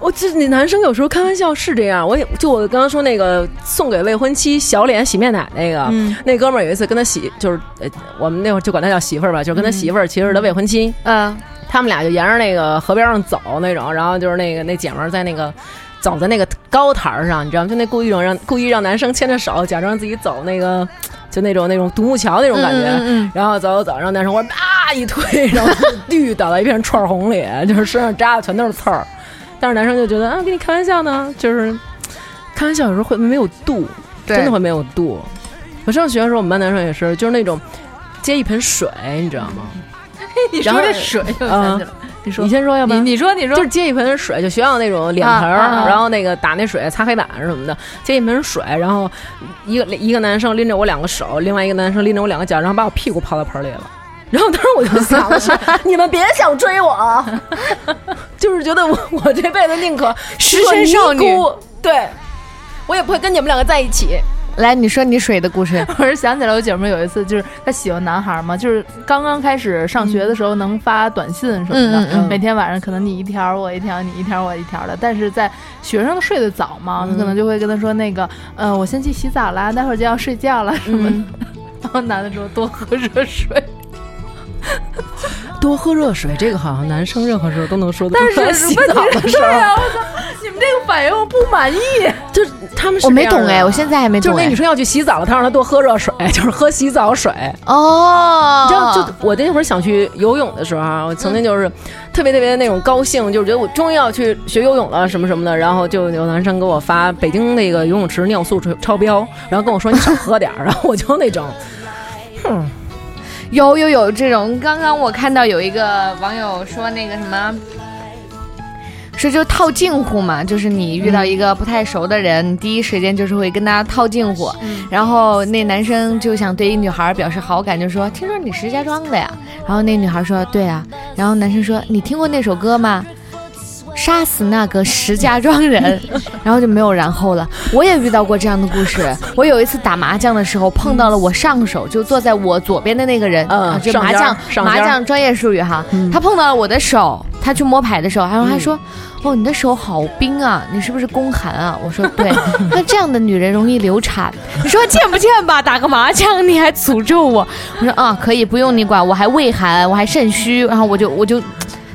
我这你男生有时候开玩笑是这样，我也就我刚刚说那个送给未婚妻小脸洗面奶那个，嗯那哥们儿有一次跟他媳就是呃我们那会儿就管他叫媳妇儿吧，就是跟他媳妇儿其实是他未婚妻，嗯，他们俩就沿着那个河边上走那种，然后就是那个那姐们儿在那个走在那个高台儿上，你知道吗？就那故意让让故意让男生牵着手，假装自己走那个就那种那种独木桥那种感觉，嗯然后走走走，然后男生我啪一推，然后绿倒在一片串红里，就是身上扎的全都是刺儿。但是男生就觉得啊，跟你开玩笑呢，就是开玩笑有时候会没有度，真的会没有度。我上学的时候，我们班男生也是，就是那种接一盆水，你知道吗？你然后说这水，我想起来，你说你先说，要不你然你说你说就是接一盆水，就学校那种脸盆儿，啊啊啊然后那个打那水擦黑板什么的，接一盆水，然后一个一个男生拎着我两个手，另外一个男生拎着我两个脚，然后把我屁股泡到盆里了。然后当时我就 想的是，你们别想追我，就是觉得我我这辈子宁可失身少女对我也不会跟你们两个在一起。来，你说你水的故事。我是想起来，我姐妹有一次，就是她喜欢男孩嘛，就是刚刚开始上学的时候能发短信什么的，嗯嗯嗯每天晚上可能你一条我一条，你一条我一条的。但是在学生睡得早嘛，她可能就会跟他说那个，呃，我先去洗澡啦，待会儿就要睡觉了什么的。然后男的说多喝热水，多喝热水，这个好像男生任何时候都能说的。但是洗澡的时候，你们这个反应我不满意。就是他们是我没懂哎，我现在还没懂哎就是那女。生要去洗澡了，她让她多喝热水，就是喝洗澡水。哦，你知道，就我那会儿想去游泳的时候啊，我曾经就是特别特别那种高兴，就是觉得我终于要去学游泳了，什么什么的。然后就有男生给我发北京那个游泳池尿素超超标，然后跟我说你少喝点儿，然后我就那种，哼，有有有这种，刚刚我看到有一个网友说那个什么。说就套近乎嘛，就是你遇到一个不太熟的人，你第一时间就是会跟他套近乎。然后那男生就想对一女孩表示好感，就说：“听说你石家庄的呀？”然后那女孩说：“对啊。”然后男生说：“你听过那首歌吗？杀死那个石家庄人，然后就没有然后了。我也遇到过这样的故事。我有一次打麻将的时候碰到了我上手，就坐在我左边的那个人，嗯啊，就麻将麻将专业术语哈，他碰到了我的手，他去摸牌的时候，然后他说。哦，你的手好冰啊！你是不是宫寒啊？我说对。那这样的女人容易流产。你说贱不贱吧？打个麻将你还诅咒我？我说啊，可以，不用你管。我还胃寒，我还肾虚，然后我就我就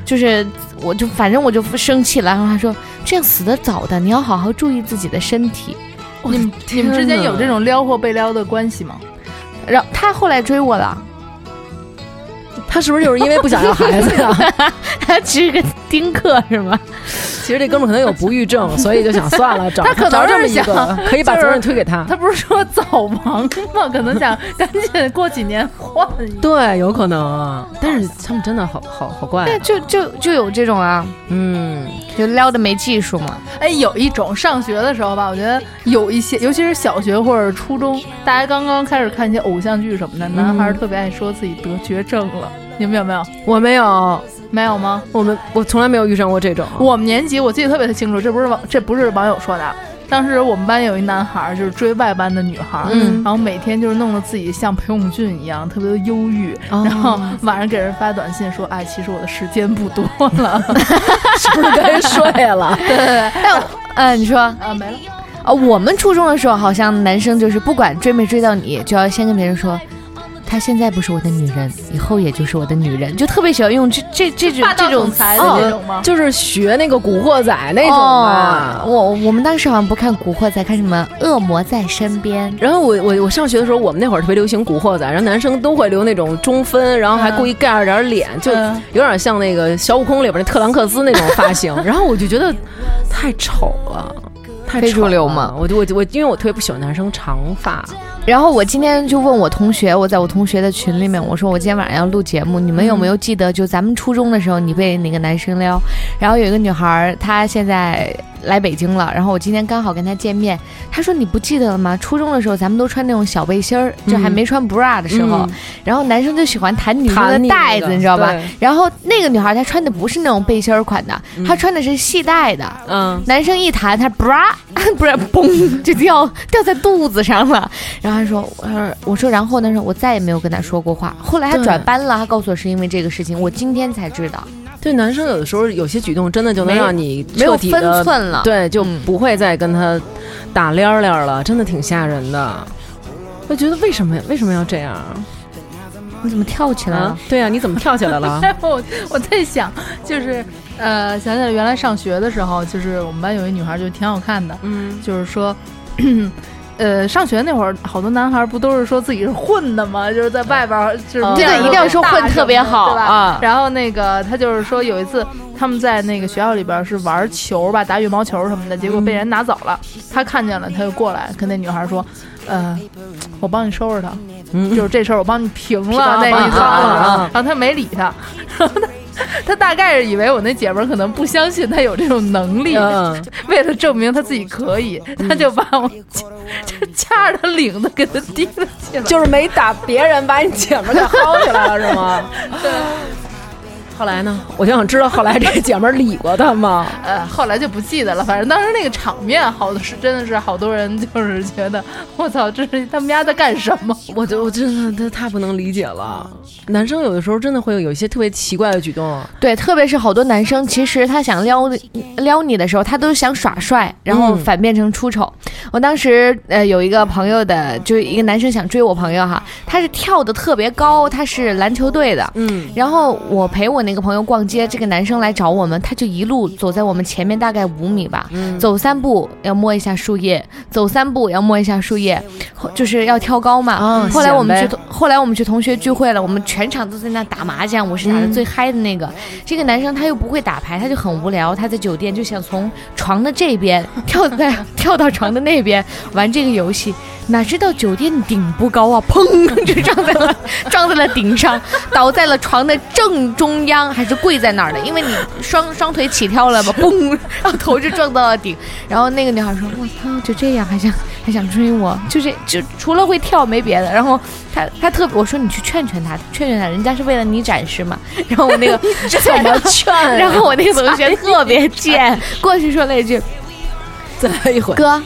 就是我就反正我就生气了。然后他说这样死得早的，你要好好注意自己的身体。你们你们之间有这种撩或被撩的关系吗？然后他后来追我了，他是不是就是因为不想要孩子呀？他只是个丁克是吗？其实这哥们可能有不育症，所以就想算了，找他可能找这么是想一个，可以把责任推给他。他不是说早亡吗？可能想赶紧过几年换一个。对，有可能啊。但是他们真的好好好怪。就就就有这种啊，嗯，就撩的没技术嘛。哎，有一种上学的时候吧，我觉得有一些，尤其是小学或者初中，大家刚刚开始看一些偶像剧什么的，男孩儿特别爱说自己得绝症了。你们有没有？我没有，没有吗？我们我从来没有遇上过这种。我们年级我记得特别的清楚，这不是网这不是网友说的啊。当时我们班有一男孩儿，就是追外班的女孩儿，嗯然后每天就是弄得自己像裴勇俊一样，特别的忧郁，哦然后晚上给人发短信说：“哎，其实我的时间不多了。是不是该睡了？对 对对，但呃，你说啊，没了。啊，我们初中的时候，好像男生就是不管追没追到你，就要先跟别人说。她现在不是我的女人，以后也就是我的女人，就特别喜欢用这这这种这种词这种吗？就是学那个《古惑仔》那种嘛。哦我我们当时好像不看《古惑仔》，看什么《恶魔在身边》。然后我我我上学的时候，我们那会儿特别流行《古惑仔》，然后男生都会留那种中分，然后还故意盖着点脸，就嗯有点像那个小悟空里边那特兰克斯那种发型。然后我就觉得太丑了，太非主流嘛我就我就我因为我特别不喜欢男生长发，然后我今天就问我同学，我在我同学的群里面，我说我今天晚上要录节目，你们有没有记得就咱们初中的时候你被哪个男生撩？然后有一个女孩，她现在来北京了，然后我今天刚好跟他见面，他说你不记得了吗？初中的时候咱们都穿那种小背心儿，就还没穿 bra 的时候，嗯然后男生就喜欢弹女生的带子，那个你知道吧？然后那个女孩她穿的不是那种背心儿款的，她穿的是系带的。嗯，男生一弹，她 bra 不是嘣就掉掉在肚子上了。然后他说，我说我说然后呢？说我再也没有跟他说过话。后来他转班了，他告诉我是因为这个事情，我今天才知道，对，男生有的时候有些举动真的就能让你没有分寸了。对，就嗯不会再跟他打撩撩了，真的挺吓人的。我觉得为什么为什么要这样你怎么跳起来了？啊？对呀、你怎么跳起来了？我我在想，就是呃，想起来原来上学的时候，就是我们班有一女孩，就挺好看的，嗯，就是说。呃，上学那会儿，好多男孩不都是说自己是混的吗？就是在外边儿，就是哦对对，一定要说混特别好对吧？好啊。然后那个他就是说有一次他们在那个学校里边是玩球吧，打羽毛球什么的，结果被人拿走了。他看见了，他就过来跟那女孩说：“呃，我帮你收拾他，嗯就是这事儿我帮你平平了了那一啊啊啊趟。”啊然后他没理他，然后他 他大概是以为我那姐们儿可能不相信他有这种能力，嗯为了证明他自己可以，他就把我就掐着他领子给他提了起来。就是没打别人，把你姐们儿给薅起来了是吗？对。后来呢？我就想知道后来这个姐们儿理过他吗？呃，后来就不记得了。反正当时那个场面，好多是真的是好多人就是觉得，我操，这是他们家在干什么？我就我真的他太不能理解了。男生有的时候真的会有一些特别奇怪的举动，对，特别是好多男生，其实他想撩撩你的时候，他都想耍帅，然后嗯反变成出丑。我当时呃有一个朋友的，就是一个男生想追我朋友哈，他是跳的特别高，他是篮球队的。嗯，然后我陪我那个朋友逛街，这个男生来找我们，他就一路走在我们前面大概五米吧，嗯走三步要摸一下树叶，走三步要摸一下树叶，后就是要跳高嘛。啊后来我们去，后来我们去同学聚会了，我们全场都在那打麻将，我是打的最嗨的那个。这个男生他又不会打牌，他就很无聊，他在酒店就想从床的这边跳在跳到床的那边玩这个游戏。哪知道酒店顶不高啊，砰 就撞在了撞在了顶上，倒在了床的正中央，还是跪在那儿的，因为你双双腿起跳了嘛，嘣，然后头就撞到了顶。然后那个女孩说：“我操，就这样还想还想追我，就是就除了会跳没别的。”然后她她特别，我说你去劝劝她，劝劝她，人家是为了你展示嘛。然后我那个怎么劝呀？然后我那个同学特别贱，过去说了一句再来一回：“，哥，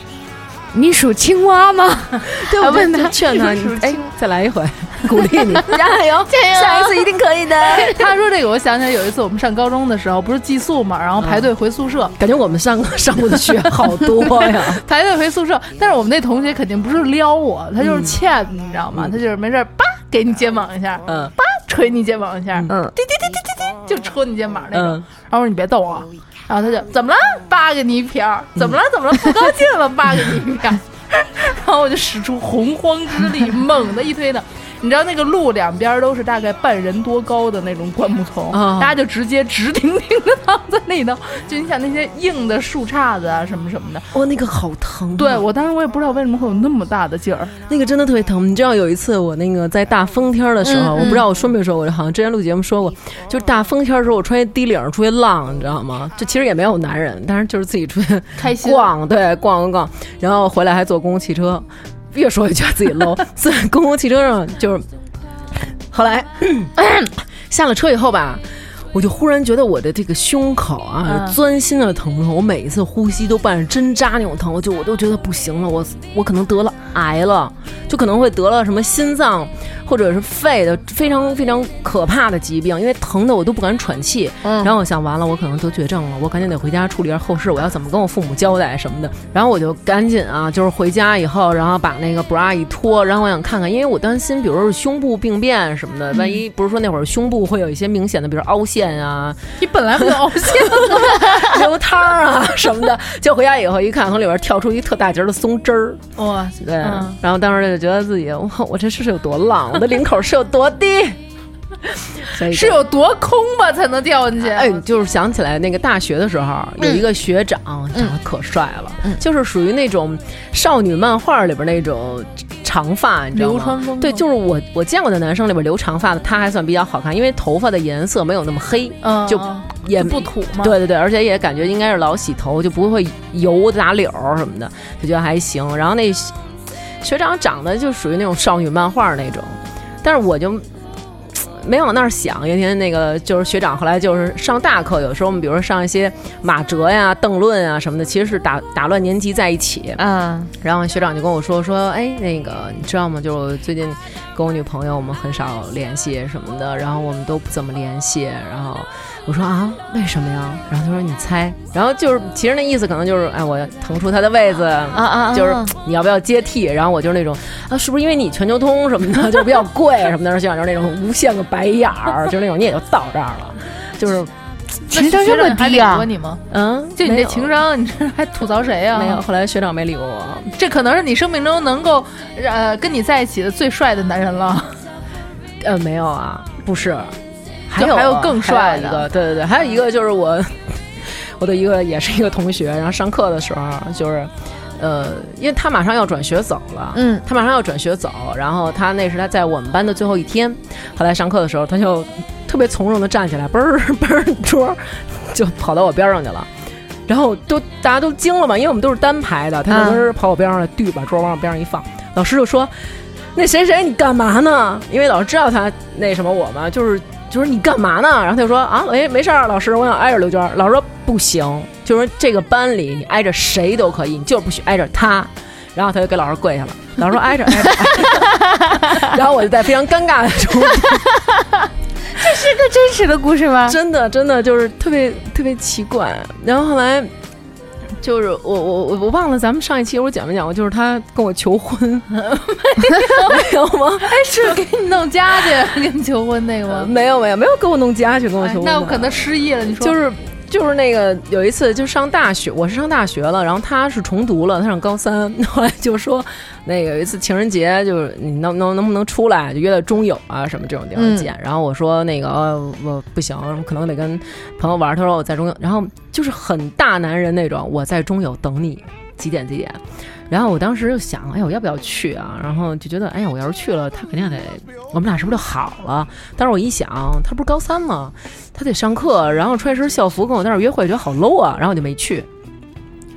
你属青蛙吗？” 对，我问他就劝他，你是哎，再来一回，鼓励你，加油，加油。下一次一定可以的。他说这个，我想起来有一次我们上高中的时候，不是寄宿嘛，然后排队回宿舍，感觉我们上上过的学好多呀。排队回宿舍，但是我们那同学肯定不是撩我，他就是欠，你知道吗？他就是没事叭给你肩膀一下，嗯。叭捶你肩膀一下，嗯。滴滴滴滴滴滴，就戳你肩膀那种。嗯。然后我说你别动啊，然后他就怎么了？扒给你一瓢儿，怎么了？怎么了？不高兴了？扒给你一瓢儿，然后我就使出洪荒之力，猛的一推他。你知道那个路两边都是大概半人多高的那种灌木丛，啊大家就直接直挺挺的躺在那里头。就你想那些硬的树杈子啊什么什么的，哇，那个好疼啊。对我当时我也不知道为什么会有那么大的劲儿。那个真的特别疼。你知道有一次我那个在大风天儿的时候，嗯我不知道我说没说过，好像之前录节目说过，就是大风天儿的时候，我穿一低领儿出去浪，你知道吗？这其实也没有男人，但是就是自己出去开心逛，对，逛逛逛，然后回来还坐公共汽车，越说越觉得自己 low。在公共汽车上就是，后来 下了车以后吧。我就忽然觉得我的这个胸口啊，嗯钻心的疼痛，我每一次呼吸都伴着针扎那种疼，我就我都觉得不行了，我我可能得了癌了，就可能会得了什么心脏或者是肺的非常非常可怕的疾病，因为疼的我都不敢喘气。嗯然后我想完了，我可能得绝症了，我赶紧得回家处理一下后事，我要怎么跟我父母交代什么的。然后我就赶紧啊，就是回家以后，然后把那个 bra 一脱，然后我想看看，因为我担心，比如说是胸部病变什么的，万一不是说那会儿胸部会有一些明显的，比如凹陷啊、你本来不就 凹陷流汤儿啊什么的，就回家以后一看，从里边跳出一特大截的松枝儿。哇，对，嗯。然后当时就觉得自己，我我这是有多浪，我的领口是有多低，所以是有多空吧才能掉进去？哎，就是想起来那个大学的时候，有一个学长长得可帅了，就是属于那种少女漫画里边那种长发，你知道吗？对，就是我我见过的男生里边留长发的，他还算比较好看，因为头发的颜色没有那么黑，就嗯嗯也就不土嘛。对对对，而且也感觉应该是老洗头，就不会油打绺什么的，就觉得还行。然后那学长长得就属于那种少女漫画那种，但是我就。没往那儿想，有一天那个就是学长，后来就是上大课，有时候我们比如说上一些马哲呀、邓论啊什么的，其实是打打乱年级在一起。嗯然后学长就跟我说说，哎，那个你知道吗？就是最近跟我女朋友我们很少联系什么的，然后我们都不怎么联系。然后我说啊，为什么呀？然后他说你猜。然后就是其实那意思可能就是，哎，我腾出他的位子。啊啊啊，就是你要不要接替？然后我就是那种啊，是不是因为你全球通什么的，就比较贵什么的？然后学长就是那种无限个白眼儿，就是那种你也就到这儿了，就是情商这么还低啊理过？你吗？嗯，就你这情商，你这还吐槽谁呀？没有。，后来学长没理过我，这可能是你生命中能够呃跟你在一起的最帅的男人了。呃，没有啊，不是，还有还有更帅的一个，对对对，还有一个就是我，我的一个也是一个同学，然后上课的时候就是，呃，因为他马上要转学走了，嗯，他马上要转学走，然后他那是他在我们班的最后一天，后来上课的时候，他就特别从容的站起来，嘣儿 嘣儿桌就跑到我边上去了。然后都大家都惊了嘛，因为我们都是单排的，他就嘣儿跑我边上来，嘟把桌往我边上一放，老师就说：“那谁谁你干嘛呢？”因为老师知道他那什么我嘛，就是就说你干嘛呢？然后他就说：“啊，哎，没事儿，老师，我想挨着刘娟儿。”老师说：“不行，就说这个班里你挨着谁都可以，你就是不许挨着他。”然后他就给老师跪下了，老师说：“挨着，挨着。挨着”然后我就在非常尴尬的中，是个真实的故事吗？真的真的就是特别特别奇怪。然后后来就是我我我我忘了咱们上一期我讲没讲过，就是他跟我求婚，没有吗？哎，是给你弄家去给你求婚那个吗？没有没有没有给我弄家去跟我求婚、哎那我可能失忆了。你说就是就是那个有一次就上大学，我是上大学了，然后他是重读了，他上高三，后来就说那个有一次情人节，就是你能能能不能出来，就约在中友啊什么这种地方见。然后我说那个、呃我不行，可能得跟朋友玩。他说我在中友，然后就是很大男人那种，我在中友等你。几点几点。然后我当时就想，哎，我要不要去啊？然后就觉得，哎呀，我要是去了，他肯定得，我们俩是不是就好了？但是我一想，他不是高三吗？他得上课，然后穿一身校服跟我在那儿约会，觉得好 low 啊，然后我就没去。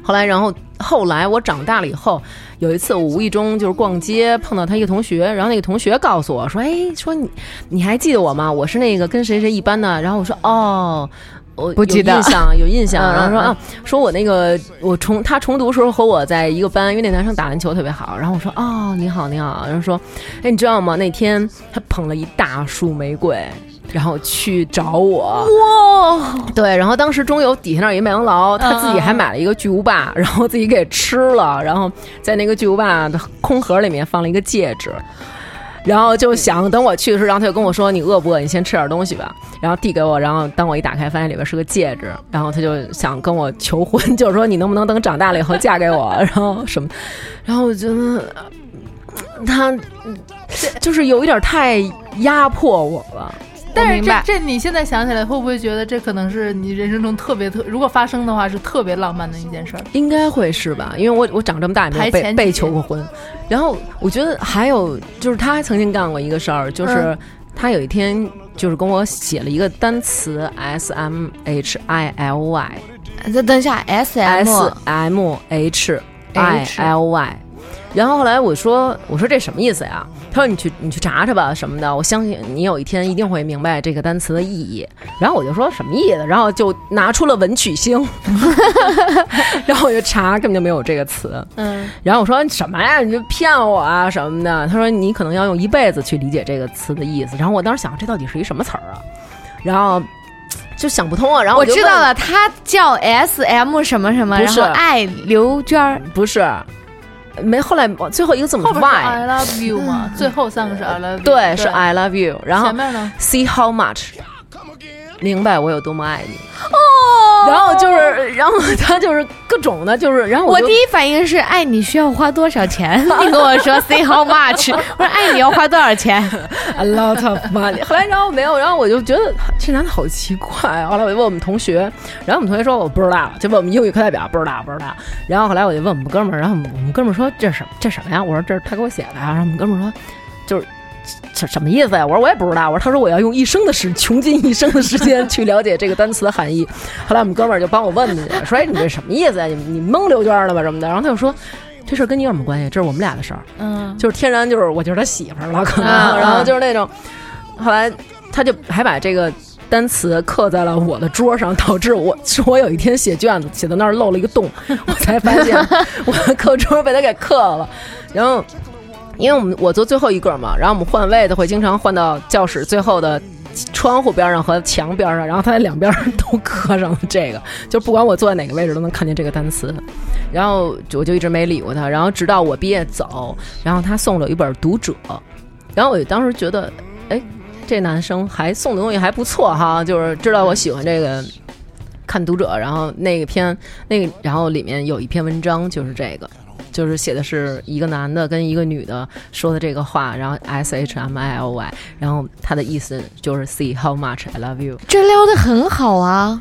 后来，然后后来我长大了以后，有一次我无意中就是逛街碰到他一个同学，然后那个同学告诉我说：“哎，说你你还记得我吗？我是那个跟谁谁一班的。”然后我说：“哦。”我不记得有印象，有印象。然后说啊，说我那个我重他重读时候和我在一个班，因为那男生打篮球特别好。然后我说哦，你好，你好。然后说，哎，你知道吗？那天他捧了一大束玫瑰。然后去找我，哇，对，然后当时中游底下那儿有一麦当劳，他自己还买了一个巨无霸，然后自己给吃了，然后在那个巨无霸的空盒里面放了一个戒指，然后就想等我去的时候，然后他就跟我说：“你饿不饿？你先吃点东西吧。”然后递给我，然后当我一打开，发现里边是个戒指，然后他就想跟我求婚，就是说你能不能等长大了以后嫁给我，然后什么，然后我觉得他就是有一点太压迫我了。但是这这你现在想起来，会不会觉得这可能是你人生中特别特，如果发生的话是特别浪漫的一件事儿？应该会是吧？因为我我长这么大也没有被被求过婚。然后我觉得还有就是他曾经干过一个事儿，就是嗯他有一天就是跟我写了一个单词 S M H I L Y 再等一下，S S M M H I L Y。然后后来我说我说这什么意思呀？他说你去你去查查吧什么的，我相信你有一天一定会明白这个单词的意义。然后我就说什么意思？然后就拿出了文曲星，然后我就查根本就没有这个词。嗯，然后我说什么呀？你就骗我啊什么的？他说你可能要用一辈子去理解这个词的意思。然后我当时想这到底是一什么词儿啊？然后就想不通啊。然后就问我知道了，他叫 S M 什么什么，然后爱刘娟儿，不是，没后来最后一个字母是 y，I love you 嘛，最后三个是 I love you，对，是 I love you。然后前面呢？see how much，明白我有多么爱你。哦然后他就是各种的，就是，然后就我第一反应是爱你需要花多少钱？你跟我说 say how much，我说爱你要花多少钱？a lot of money。后来然后没有，然后我就觉得这男的好奇怪。啊后来我就问我们同学，然后我们同学说我不知道，就问我们英语课代表不知道不知道。然后后来我就问我们哥们儿，然后我们我们哥们儿说这是什么这什么呀？我说这是他给我写的呀。然后我们哥们儿说就是。这什么意思呀？我说我也不知道。我说他说我要用一生的时，穷尽一生的时间去了解这个单词的含义。后来我们哥们儿就帮我问去，说哎你这什么意思呀？你你蒙刘娟了吧什么的？然后他就说这事儿跟你有什么关系？这是我们俩的事儿。嗯，就是天然就是我就是他媳妇儿了，可能，嗯然后就是那种，后来他就还把这个单词刻在了我的桌上，导致我是我有一天写卷子写到那儿漏了一个洞，我才发现 我的课桌被他给刻了，然后。因为我们我坐最后一个嘛，然后我们换位子会经常换到教室最后的窗户边上和墙边上，然后他在两边都刻上了这个，就不管我坐在哪个位置都能看见这个单词。然后我就一直没理过他，然后直到我毕业走，然后他送了我一本《读者》，然后我就当时觉得，哎，这男生还送的东西还不错哈，就是知道我喜欢这个看《读者》，然后那个篇那个，然后里面有一篇文章就是这个。就是写的是一个男的跟一个女的说的这个话，然后 S H M I L Y，然后他的意思就是 See how much I love you。这撩的很好啊，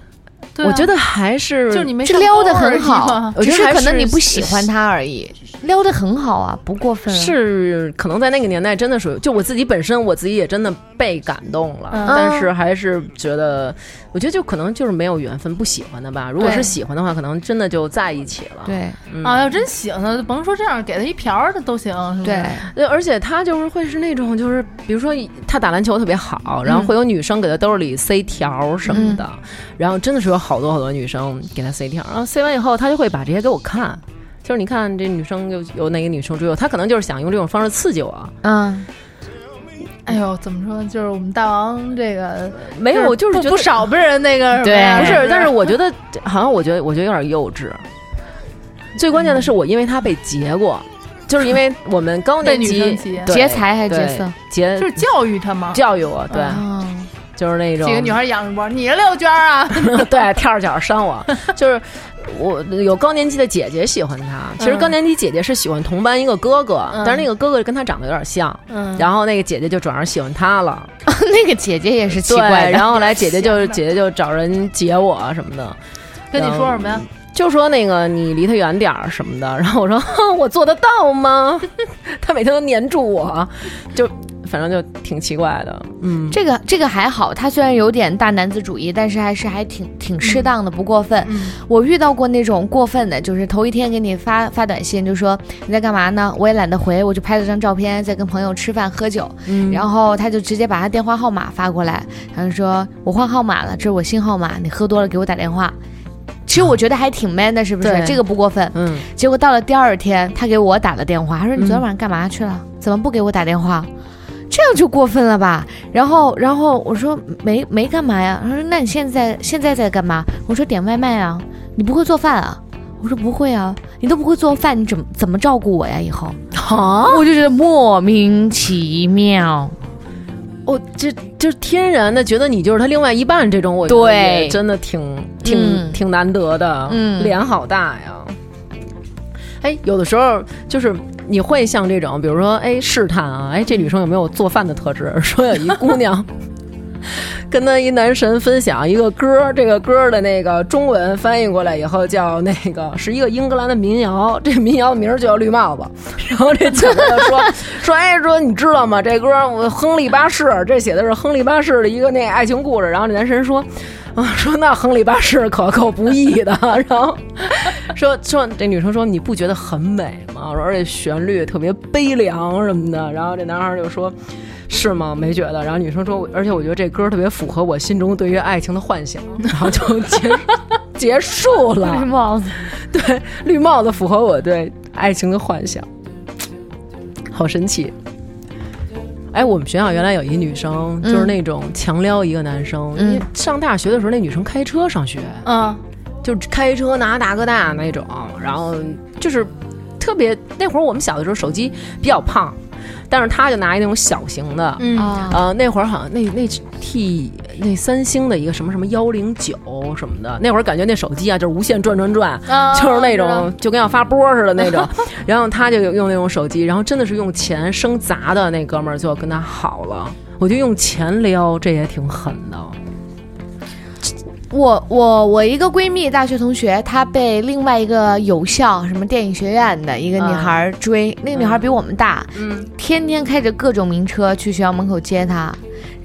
对啊。我觉得还是就是你没这撩的很好，只我觉得可能你不喜欢他而已，撩的很好啊，不过分。是可能在那个年代真的属于，就我自己本身我自己也真的被感动了，嗯。但是还是觉得，我觉得就可能就是没有缘分，不喜欢的吧。如果是喜欢的话，可能真的就在一起了。对嗯啊，要真喜欢他，甭说这样，给他一瓢儿的都行，是不是？对，对，而且他就是会是那种，就是比如说他打篮球特别好，然后会有女生给他兜里塞条什么的，然后真的是有好多好多女生给他塞条，然后塞完以后，他就会把这些给我看。就是你看这女生有有哪个女生追我，他可能就是想用这种方式刺激我，嗯，哎呦，怎么说？就是我们大王这个没有，就是不少被人那个对呀不是，但是我觉得好像我觉得我觉得有点幼稚。最关键的是，我因为他被劫过，就是因为我们高年级劫财还是劫色？劫就是教育他嘛。教育我，对，哦就是那种几个女孩仰着脖，你是六娟啊？对跳着脚扇我，就是我有高年级的姐姐喜欢他。其实嗯高年级姐姐是喜欢同班一个哥哥，嗯但是那个哥哥跟他长得有点像，嗯，然后那个姐姐就转而喜欢他了。那个姐姐也是奇，怪的。然后后来姐姐就 姐姐就找人解我什么的。跟你说什么呀？就说那个你离他远点儿什么的，然后我说哼 我做得到吗？他每天都黏住我，就反正就挺奇怪的，嗯，这个这个还好，他虽然有点大男子主义，但是还是还挺挺适当的，不过分。我遇到过那种过分的，就是头一天给你发发短信，就说你在干嘛呢？我也懒得回，我就拍了张照片，在跟朋友吃饭喝酒，嗯然后他就直接把他电话号码发过来，他就说我换号码了，这是我新号码，你喝多了给我打电话。其实我觉得还挺 man 的，是不是？对这个不过分。嗯，结果到了第二天，他给我打了电话，他说：“你昨天晚上干嘛去了？怎么不给我打电话？这样就过分了吧？”然后，然后我说：“没没干嘛呀？”他说：“那你现在现在在干嘛？”我说：“点外卖啊。”你不会做饭啊？我说：“不会啊，你都不会做饭，你怎么怎么照顾我呀？以后啊，我就觉得莫名其妙。我这就是天然的觉得你就是他另外一半，这种我觉得对真的挺挺、嗯挺难得的，嗯脸好大呀。哎，有的时候就是你会像这种，比如说，哎，试探啊，哎，这女生有没有做饭的特质？说有一姑娘 跟她一男神分享一个歌，这个歌的那个中文翻译过来以后叫那个 是一个英格兰的民谣，这民谣的名儿叫《绿帽子》。然后这姐妹就说 说，哎，说你知道吗？这歌我亨利八世，这写的是亨利八世的一个那爱情故事。然后这男神说。啊，说那亨利八世可够不易的，然后说说这女生说你不觉得很美吗？说而且旋律特别悲凉什么的，然后这男孩就说是吗？没觉得。然后女生说，而且我觉得这歌特别符合我心中对于爱情的幻想，然后就结结束了。绿帽子，对，绿帽子符合我对爱情的幻想，好神奇。哎，我们学校原来有一女生，就是那种强撩一个男生。嗯因为上大学的时候，那女生开车上学，嗯，就开车拿大哥大那种，然后就是特别那会儿我们小的时候手机比较胖，但是她就拿一那种小型的，嗯那会儿好像那那 T 那三星的一个什么什么幺零九什么的，那会儿感觉那手机啊就是无限转转转，啊就是那种就跟要发波似的那种。然后他就用那种手机，然后真的是用钱生砸的那哥们儿就跟他好了。我就用钱撩这也挺狠的。我我我一个闺蜜，大学同学，她被另外一个有校什么电影学院的一个女孩追，那个女孩比我们大，嗯，天天开着各种名车去学校门口接她，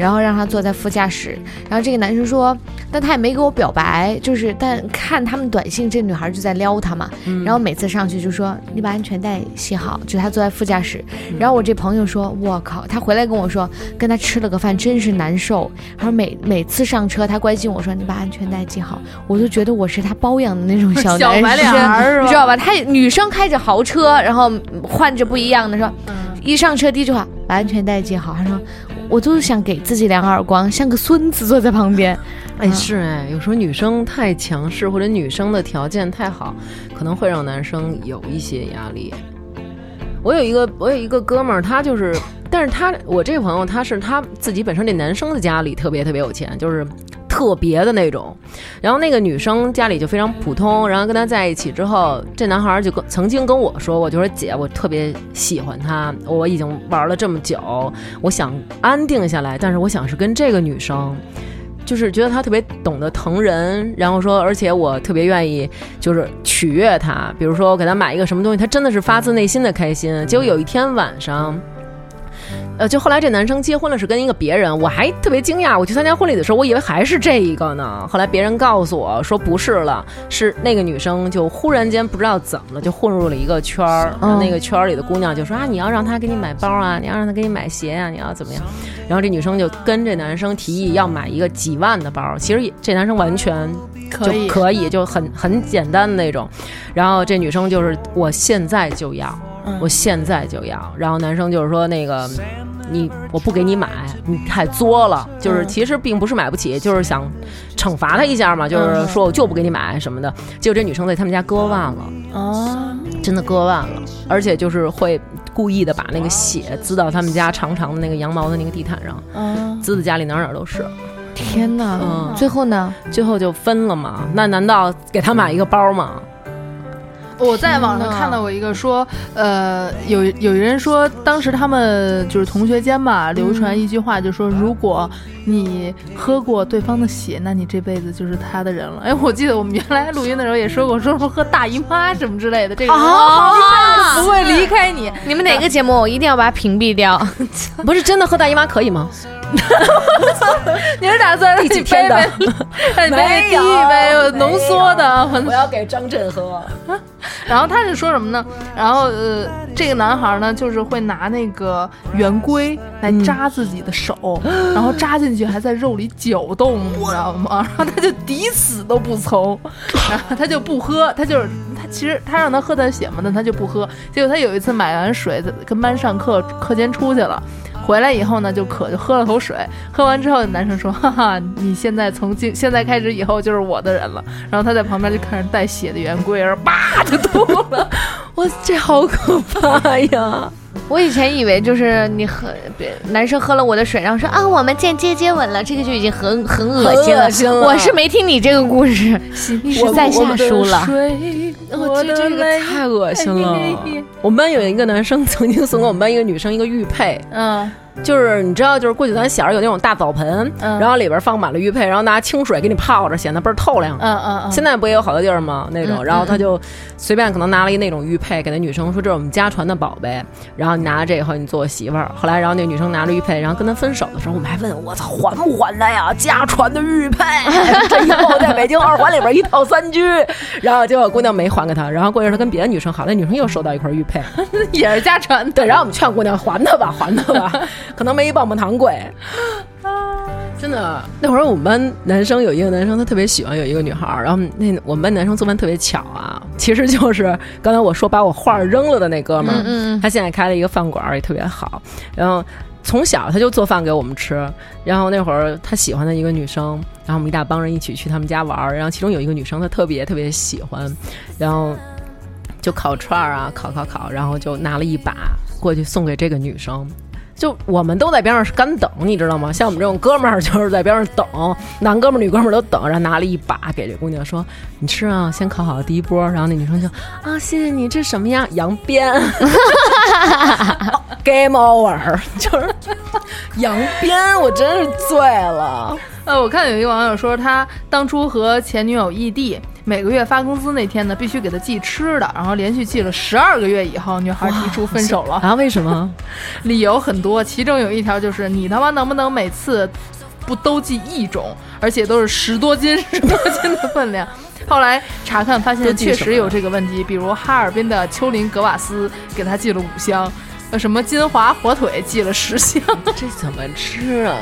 然后让他坐在副驾驶。然后这个男生说，但他也没给我表白，就是但看他们短信，这女孩就在撩他嘛。然后每次上去就说你把安全带系好，就他坐在副驾驶。然后我这朋友说，我靠，他回来跟我说，跟他吃了个饭真是难受。他说每每次上车，他关心我说你把安全带系好，我就觉得我是他包养的那种小男小白脸生，儿你知道吧？他女生开着豪车，然后换着不一样的说，一上车第一句话把安全带系好，他说我就是想给自己两个耳光，像个孙子坐在旁边。哎，是哎，有时候女生太强势，或者女生的条件太好，可能会让男生有一些压力。我有一个，我有一个哥们儿，他就是，但是他我这个朋友，他是他自己本身这男生的家里特别特别有钱，就是特别的那种。然后那个女生家里就非常普通，然后跟他在一起之后，这男孩就跟曾经跟我说，我就说姐，我特别喜欢他，我已经玩了这么久，我想安定下来，但是我想是跟这个女生。就是觉得他特别懂得疼人，然后说，而且我特别愿意就是取悦他，比如说我给他买一个什么东西，他真的是发自内心的开心。结果有一天晚上。呃，就后来这男生结婚了，是跟一个别人，我还特别惊讶。我去参加婚礼的时候，我以为还是这一个呢。后来别人告诉我说不是了，是那个女生就忽然间不知道怎么了，就混入了一个圈儿。然后那个圈儿里的姑娘就说啊，你要让他给你买包啊，你要让他给你买鞋啊、你要怎么样？然后这女生就跟这男生提议要买一个几万的包，其实也这男生完全可以就可以，就很很简单的那种。然后这女生就是我现在就要，嗯我现在就要。然后男生就是说那个你我不给你买，你太作了。就是嗯其实并不是买不起，就是想惩罚他一下嘛，就是说我就不给你买什么的。结果这女生在他们家割腕了。啊，真的割腕了，而且就是会故意的把那个血滋到他们家长长的那个羊毛的那个地毯上，啊，滋的家里哪儿哪儿都是。天哪！嗯最后呢？最后就分了嘛？那难道给他买一个包吗？我在网上看到过一个说，呃，有有人说，当时他们就是同学间嘛，流传一句话，就说如果你喝过对方的血，那你这辈子就是他的人了。哎，我记得我们原来录音的时候也说过，说什么喝大姨妈什么之类的，这个人啊 不会离开你。你们哪个节目？我一定要把它屏蔽掉。不是真的喝大姨妈可以吗？你是打算让你第几天的杯杯，让你杯杯递一杯有浓缩的？我要给张震喝。然后他是说什么呢？然后呃，这个男孩呢，就是会拿那个圆规来扎自己的手，然后扎进去还在肉里搅动，你知道吗？然后他就抵死都不从，然后他就不喝，他就是他其实他让他喝他血嘛，但他就不喝。结果他有一次买完水，跟班上课课间出去了。回来以后呢，就渴，就喝了口水。喝完之后，男生说：“哈哈，你现在从今现在开始以后就是我的人了。”然后他在旁边就看着带血的圆规，然后叭就吐了。哇，这好可怕呀！我以前以为就是你喝别男生喝了我的水，然后说啊我们见接接吻了，这个就已经很很恶心了。心了我是没听你这个故事，你是在下输了。水，我这这个太恶心了。我们班有一个男生曾经送给我们班一个女生一个玉佩，嗯就是你知道，就是过去咱小时候有那种大澡盆，嗯然后里边放满了玉佩，然后拿清水给你泡着，显得倍儿透亮。嗯嗯嗯，现在不也有好多地儿吗？那种，嗯然后他就随便可能拿了一那种玉佩给那女生说这是我们家传的宝贝，然后你拿着这以后你做我媳妇儿。后来然后那女生拿着玉佩，然后跟他分手的时候，我们还问我操还不还他呀？家传的玉佩，这以后在北京二环里边一套三居。然后结果姑娘没还给他，然后过一阵儿他跟别的女生好，那女生又收到一块玉佩，也是家传的。对，然后我们劝姑娘还他吧，还他吧，可能没一棒棒糖贵。真的，那会儿我们班男生有一个男生，他特别喜欢有一个女孩儿，然后那我们班男生做饭特别巧啊，其实就是刚才我说把我画扔了的那哥们儿，嗯嗯嗯他现在开了一个饭馆儿，也特别好，然后。从小他就做饭给我们吃，然后那会儿他喜欢的一个女生，然后我们一大帮人一起去他们家玩儿，然后其中有一个女生他特别特别喜欢，然后就烤串儿啊，烤烤烤，然后就拿了一把过去送给这个女生。就我们都在边上干等，你知道吗？像我们这种哥们儿就是在边上等，男哥们儿、女哥们儿都等，然后拿了一把给这姑娘说：“你吃啊，先烤好第一波。”然后那女生就啊，谢谢你，这什么呀？羊鞭，Game over，就是羊鞭，我真是醉了。呃，我看有一个网友说，他当初和前女友异地，每个月发工资那天呢，必须给他寄吃的，然后连续寄了十二个月以后，女孩提出分手了。啊？为什么？理由很多，其中有一条就是你他妈能不能每次不都寄一种，而且都是十多斤、十多斤的分量。后来查看发现确实有这个问题，比如哈尔滨的丘林格瓦斯给他寄了五箱，呃，什么金华火腿寄了十箱。这怎么吃啊？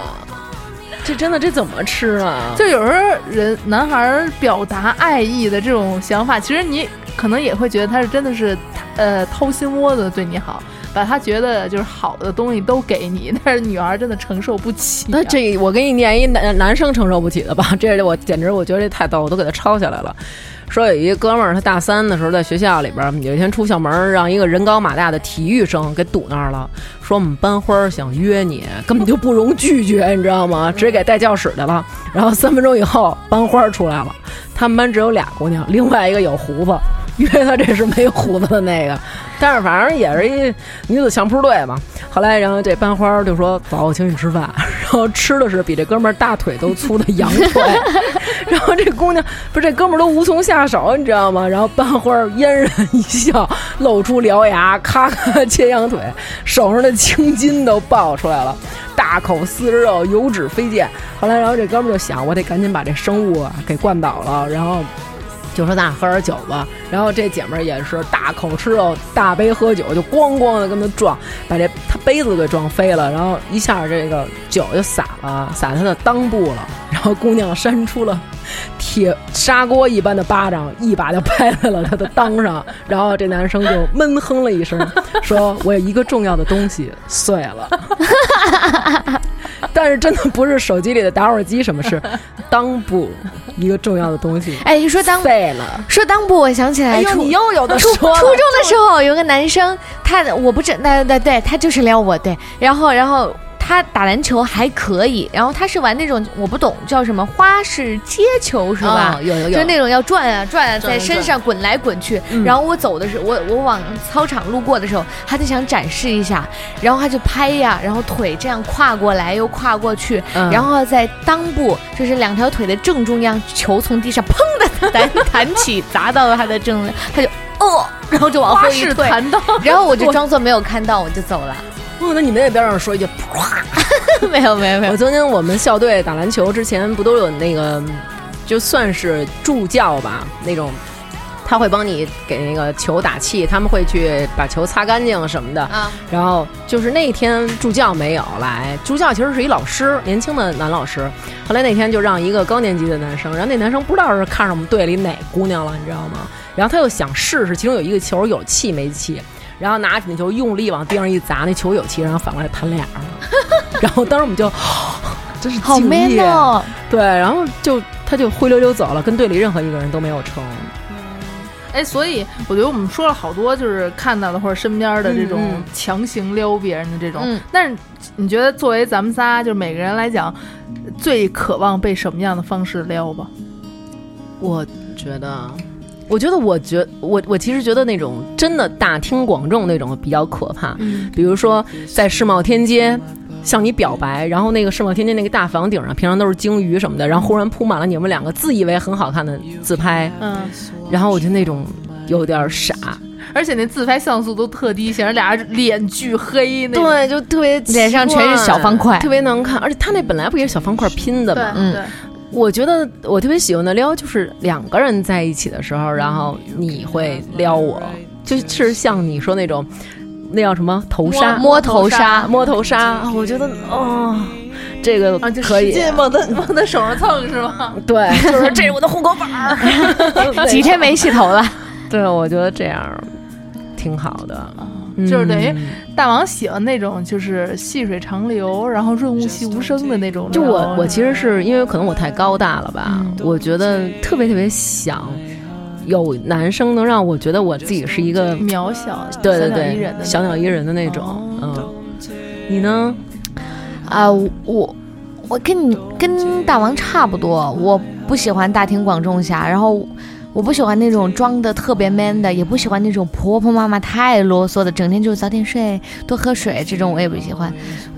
这真的这怎么吃啊？就有时候人男孩儿表达爱意的这种想法，其实你可能也会觉得他是真的是呃掏心窝子对你好，把他觉得就是好的东西都给你，但是女孩真的承受不起、啊。那这我给你念一男男生承受不起的吧，这我简直我觉得这太逗，我都给他抄下来了。说有一哥们儿，他大三的时候在学校里边，有一天出校门，让一个人高马大的体育生给堵那儿了，说我们班花想约你，根本就不容拒绝，你知道吗？直接给带教室去了。然后三分钟以后，班花出来了，他们班只有俩姑娘，另外一个有胡子，约他这是没胡子的那个。但是反正也是一女子相扑队嘛。后来，然后这班花就说：“走，我请你吃饭。”然后吃的是比这哥们儿大腿都粗的羊腿。然后这姑娘不是这哥们儿都无从下手，你知道吗？然后班花嫣然一笑，露出獠牙，咔咔切羊腿，手上的青筋都爆出来了，大口撕肉，油脂飞溅。后来，然后这哥们儿就想，我得赶紧把这生物啊给灌倒了，然后。就说咱俩喝点酒吧，然后这姐们儿也是大口吃肉，大杯喝酒，就咣咣的跟他撞，把这他杯子给撞飞了，然后一下这个酒就洒了，洒他的裆部了，然后姑娘扇出了铁砂锅一般的巴掌，一把就拍在了他的裆上，然后这男生就闷哼了一声，说：“我有一个重要的东西碎了。” 但是真的不是手机里的打火机，什么事裆部 一个重要的东西哎，一说裆废了。说裆部，我想起来哎呦，初你又有的初说了初中的时候有个男生，他我不知对对对，他就是撩我，对，然后然后。他打篮球还可以，然后他是玩那种我不懂叫什么花式接球是吧？哦有有有就是那种要转啊转啊，在身上滚来滚去。嗯然后我走的时候，我我往操场路过的时候，他就想展示一下，然后他就拍呀，然后腿这样跨过来又跨过去，嗯然后在裆部就是两条腿的正中央，球从地上砰的弹弹起，砸到了他的正，他就哦，然后就往后花一退，然后我就装作没有看到，我就走了。不，那你们那边让说一句，没有没有没有我，曾经我们校队打篮球之前不都有那个，就算是助教吧那种。他会帮你给那个球打气，他们会去把球擦干净什么的。啊，然后就是那天助教没有来，助教其实是一老师，年轻的男老师。后来那天就让一个高年级的男生，然后那男生不知道是看上我们队里哪姑娘了，你知道吗？然后他又想试试，其中有一个球有气没气，然后拿起那球用力往地上一砸，那球有气，然后反过来弹脸上了。然后当时我们就，真是好敬 man 业哦！对，然后就他就灰溜溜走了，跟队里任何一个人都没有成。哎，所以我觉得我们说了好多，就是看到的或者身边的这种强行撩别人的这种。嗯但是你觉得作为咱们仨，就是每个人来讲，最渴望被什么样的方式撩吧？我觉得，我觉得，我觉我我其实觉得那种真的大庭广众那种比较可怕。嗯。比如说在世贸天阶向你表白，然后那个世贸天阶那个大房顶上平常都是鲸鱼什么的，然后忽然铺满了你们两个自以为很好看的自拍，嗯，然后我就那种有点傻，而且那自拍像素都特低，显得俩人脸巨黑那种。对，就特别脸上全是小方块。特别能看，而且他那本来不也是小方块拼的吗？嗯。对，我觉得我特别喜欢的撩，就是两个人在一起的时候，然后你会撩我，就是像你说那种，那叫什么头纱，摸头纱摸头纱，我觉得哦，这个啊，就可以。使，劲往他往他手上蹭是吗？对，就是这是我的户口本儿，几天没洗头了，对，我觉得这样挺好的，就是等于嗯大王喜欢那种就是细水长流，然后润物细无声的那种。就我，我其实是因为可能我太高大了吧，嗯我觉得特别特别想有男生能让我觉得我自己是一个渺小，对对小鸟依人的对，小鸟依人的那种。嗯，你呢？啊，我我跟你跟大王差不多，我不喜欢大庭广众下，然后我不喜欢那种装的特别 man 的，也不喜欢那种婆婆妈妈太啰嗦的，整天就早点睡，多喝水这种我也不喜欢。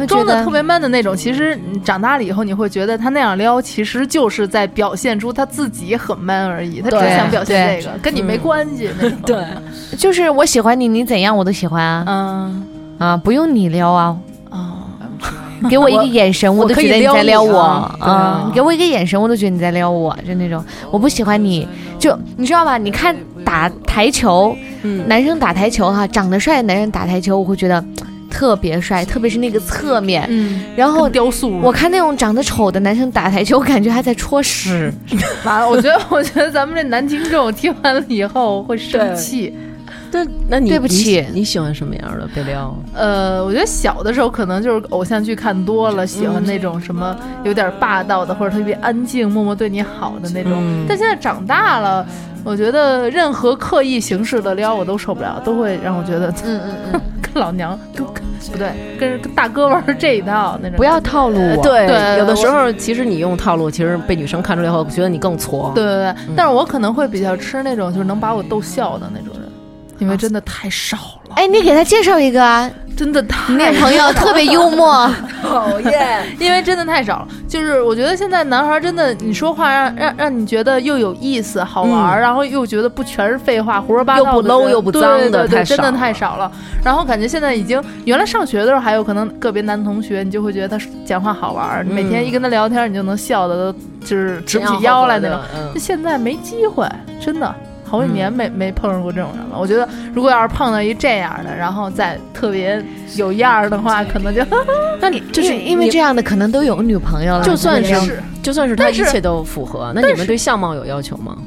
装的特别 man 的那种，其实你长大了以后，你会觉得他那样撩，其实就是在表现出他自己很 man 而已，他只想表现对这个，跟你没关系。那种对，就是我喜欢你，你怎样我都喜欢啊嗯啊，不用你撩啊。啊，给我一个眼神，我都觉得你在撩我啊你给我一个眼神，我都觉得你在撩我，就那种我不喜欢你，就你知道吧？你看打台球，嗯，男生打台球哈，长得帅的男生打台球，我会觉得特别帅，特别是那个侧面。嗯，然后雕塑。我看那种长得丑的男生打台球，我感觉还在戳屎。完了，我觉得，我觉得咱们这男听众听完了以后会生气。对，那你对不起你你喜欢什么样的被撩？呃，我觉得小的时候可能就是偶像剧看多了，喜欢那种什么有点霸道的，或者特别安静、默默对你好的那种。嗯但现在长大了，我觉得任何刻意形式的撩我都受不了，都会让我觉得嗯嗯嗯，跟老娘跟跟不对，跟跟大哥玩这一套那种。不要套路我。对，对有的时候其实你用套路，其实被女生看出来后，觉得你更挫。对对对，但是我可能会比较吃那种就是能把我逗笑的那种人，因为真的太少了，哎，你给他介绍一个啊，真的太你那朋友特别幽默。讨厌。因为真的太少了，就是我觉得现在男孩真的，你说话让让让你觉得又有意思、好玩然后又觉得不全是废话、胡说八道又不 low 又不脏的真的太少了。然后感觉现在已经，原来上学的时候还有可能个别男同学，你就会觉得他讲话好玩儿，每天一跟他聊天，你就能笑的都就是直不起腰来那种。现在没机会，真的。好几年没、没碰上过这种人了。我觉得，如果要是碰到一这样的，然后再特别有样儿的话，可能就 那你就是因为这样的可能都有女朋友了，就算是是就算是他一切都符合，那你们对相貌有要求吗？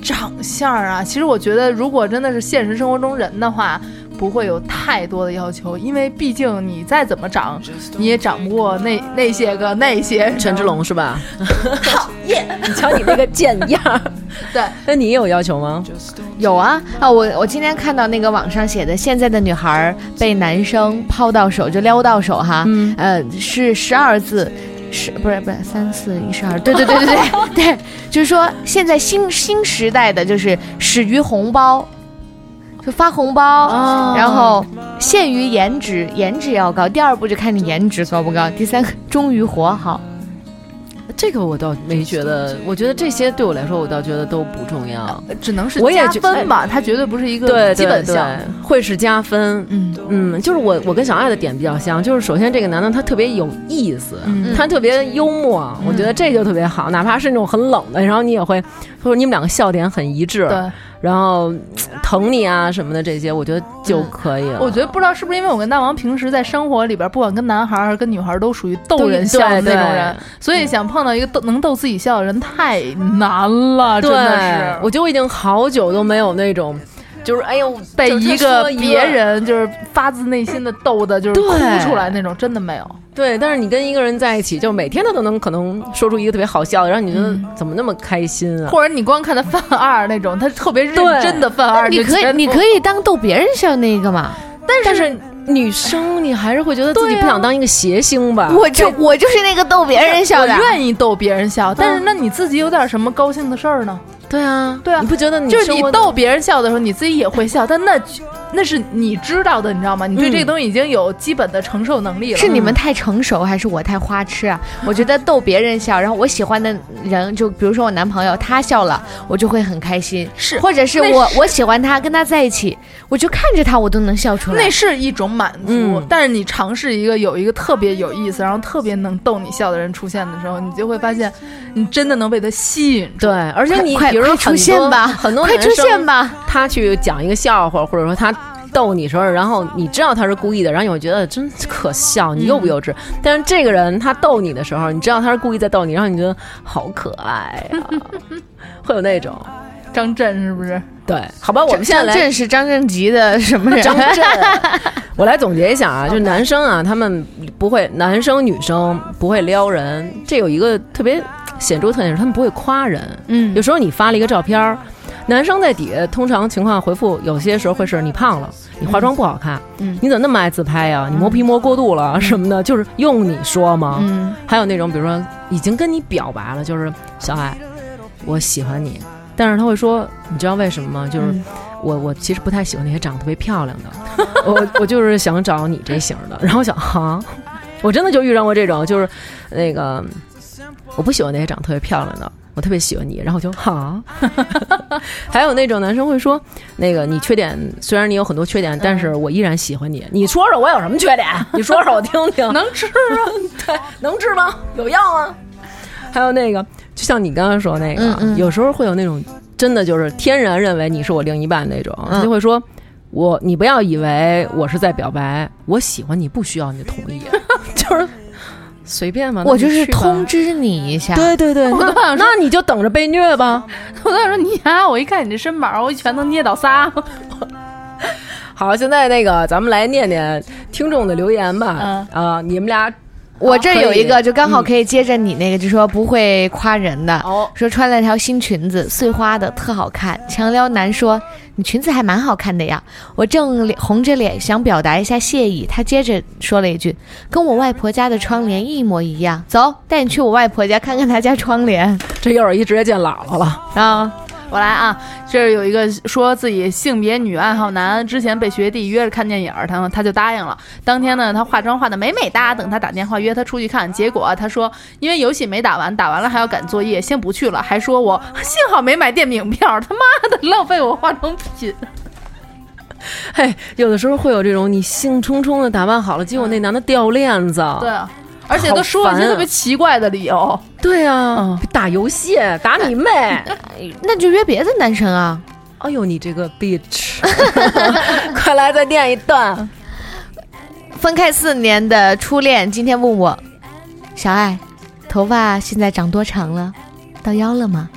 长相啊。其实我觉得，如果真的是现实生活中人的话，不不会有太多的要求，因为毕竟你再怎么长，你也长不过那那些个那些陈志龙是吧？讨厌！你瞧你那个贱样儿。对，那你有要求吗？有啊啊！我我今天看到那个网上写的，现在的女孩被男生泡到手就撩到手哈，嗯呃，是十二字。十不是不是三四一十二，对对对对对对，就是说现在新新时代的就是始于红包，就发红包，哦然后限于颜值，颜值要高，第二步就看你颜值高不高，第三个 忠于活好。这个我倒没觉得，我觉得这些对我来说，我倒觉得都不重要。只能是加我也觉分吧，它绝对不是一个对对对基本项。，会是加分。嗯嗯，就是我我跟小爱的点比较像，就是首先这个男的他特别有意思，嗯他特别幽默，我觉得这就特别好，哪怕是那种很冷的，然后你也会，或者你们两个笑点很一致，对，然后疼你啊什么的这些，我觉得就可以了。我觉得不知道是不是因为我跟大王平时在生活里边，不管跟男孩儿还是跟女孩儿，都属于逗人笑的那种人，所以想碰到一个逗能逗自己笑的人太难了，真对，的是。我觉得我已经好久都没有那种，就是哎呦，被一个别人就是发自内心的逗的，就是哭对出来那种，真的没有。对，但是你跟一个人在一起，就每天他都能可能说出一个特别好笑的，然后你觉得怎么那么开心啊？或者你光看他犯二那种，他特别认真的犯二，你可以你可以，当逗别人笑那个嘛。但是女生你还是会觉得自己不想当一个谐星吧？我就我就是那个逗别人笑我的。愿意逗别人笑，但是那你自己有点什么高兴的事儿呢？对啊，对啊你不觉得你就是你逗别人笑的时候，你自己也会笑，但那那是你知道的，你知道吗？你对这个东西已经有基本的承受能力了。是你们太成熟，还是我太花痴啊？我觉得逗别人笑，然后我喜欢的人，就比如说我男朋友，他笑了，我就会很开心。是或者是我我喜欢他，跟他在一起，我就看着他，我都能笑出来那。是一种满足，嗯但是你尝试一个有一个特别有意思，然后特别能逗你笑的人出现的时候，你就会发现，你真的能被他吸引住。对，而且你比如说快出现吧很多快出现吧！他去讲一个笑话，或者说他逗你时候，然后你知道他是故意的，然后你会觉得真可笑，你幼不幼稚？但是这个人他逗你的时候，你知道他是故意在逗你，然后你觉得好可爱啊、会有那种。张震是不是？对，好吧，我们现在来张震是张震吉的什么人？张震，我来总结一下啊，就是男生啊，他们不会，男生女生不会撩人，这有一个特别显著特点是他们不会夸人。嗯有时候你发了一个照片儿，男生在底下通常情况回复，有些时候会是你胖了，你化妆不好看，嗯你怎么那么爱自拍呀、你磨皮磨过度了、什么的，就是用你说吗？嗯还有那种，比如说已经跟你表白了，就是小爱，我喜欢你，但是他会说，你知道为什么吗？就是嗯我我其实不太喜欢那些长得特别漂亮的，我我就是想找你这型的。然后我想哈，我真的就遇上过这种，就是那个我不喜欢那些长得特别漂亮的。我特别喜欢你，然后我就哈，还有那种男生会说，那个你缺点虽然你有很多缺点，但是我依然喜欢你。你说说我有什么缺点？你说说我听听。能吃啊？对，能治吗？有药吗？还有那个，就像你刚刚说那个，有时候会有那种真的就是天然认为你是我另一半那种，就会说。我，你不要以为我是在表白，我喜欢你不需要你的同意，就是随便嘛。我就是通知你一下。对对对，我都想说那那你就等着被虐吧。我在说你呀、我一看你这身板，我一拳能捏倒仨。好，现在那个咱们来念念听众的留言吧。嗯啊，你们俩我这有一个，就刚好可以接着你那个，就说不会夸人的。哦，说穿了条新裙子，碎花的，特好看。强撩男说：“你裙子还蛮好看的呀。”我正红着脸想表达一下谢意，他接着说了一句：“跟我外婆家的窗帘一模一样。”走，带你去我外婆家看看她家窗帘。这又是一直接见姥姥了。啊，我来啊，这儿有一个说自己性别女爱好男，之前被学弟约着看电影儿，他他就答应了。当天呢，他化妆化的美美哒，等他打电话约他出去看，结果他说因为游戏没打完，打完了还要赶作业，先不去了，还说我幸好没买电影票，他妈的浪费我化妆品。嘿，有的时候会有这种你兴冲冲的打扮好了，结果那男的掉链子。对啊，而且都说了一些特别奇怪的理由。对啊，嗯打游戏打你妹！那就约别的男生啊。哎呦，你这个 bitch！快来再念一段。分开四年的初恋今天问我：“小爱，头发现在长多长了？到腰了吗？”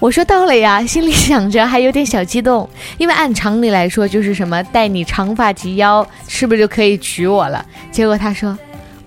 我说到了呀，心里想着还有点小激动，因为按常理来说就是什么待你长发及腰，是不是就可以娶我了？结果他说，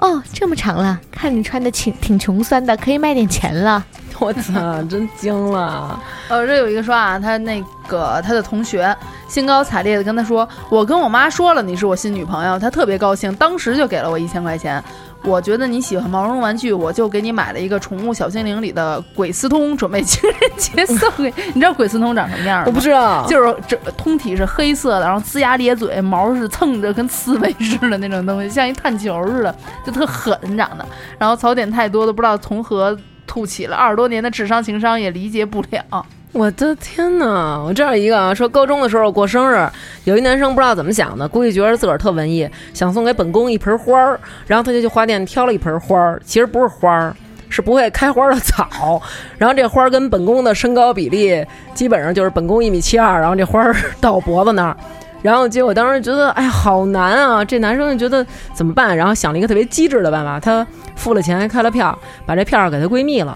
哦，这么长了，看你穿的挺挺穷酸的，可以卖点钱了。我操，真惊了！呃，这有一个说啊，他那个他的同学兴高采烈的跟他说，我跟我妈说了你是我新女朋友，她特别高兴，当时就给了我一千块钱。我觉得你喜欢毛绒玩具，我就给你买了一个《宠物小精灵》里的鬼斯通，准备情人节送给你。知道鬼斯通长什么样吗？我不知道，就是这通体是黑色的，然后龇牙咧嘴，毛是蹭着跟刺猬似的那种东西，像一炭球似的，就特狠长得。然后槽点太多，都不知道从何吐起了。二十多年的智商情商也理解不了。我的天哪！我这儿一个啊，说高中的时候过生日，有一男生不知道怎么想的，估计觉得自个儿特文艺，想送给本宫一盆花儿，然后他就去花店挑了一盆花儿，其实不是花儿，是不会开花的草。然后这花儿跟本宫的身高比例基本上就是本宫一米七二，然后这花儿到脖子那儿。然后结果当时觉得，哎呀，好难啊！这男生就觉得怎么办？然后想了一个特别机智的办法，他付了钱，开了票，把这票给她闺蜜了。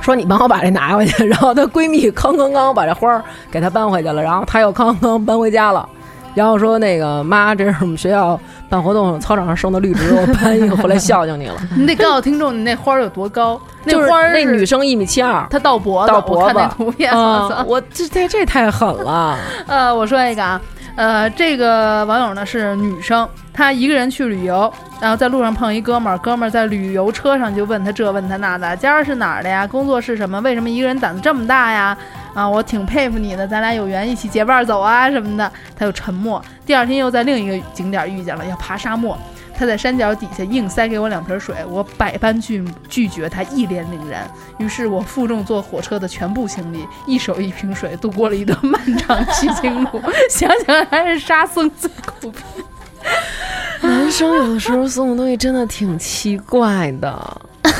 说你帮我把这拿回去，然后她闺蜜吭吭吭把这花儿给她搬回去了，然后她又吭吭搬回家了，然后说那个妈，这是我们学校办活动操场上生的绿植，我搬一个回来孝敬你了。你得告诉听众，你那花儿有多高？就是那花儿那女生一米七二，她到脖子，到脖子我看那图片，啊！我这这这太狠了，呃，我说一个啊，呃，这个网友呢是女生，他一个人去旅游，然后在路上碰一哥们儿，哥们儿在旅游车上就问他这问他那的，家儿是哪儿的呀？工作是什么？为什么一个人胆子这么大呀？啊，我挺佩服你的，咱俩有缘一起结伴走啊什么的。他又沉默。第二天又在另一个景点遇见了，要爬沙漠。他在山脚底下硬塞给我两瓶水，我百般拒拒绝他，一脸凛然。于是我负重坐火车的全部行李，一手一瓶水，度过了一段漫长取经路。想想还是沙僧最苦逼。男生有的时候送的东西真的挺奇怪的。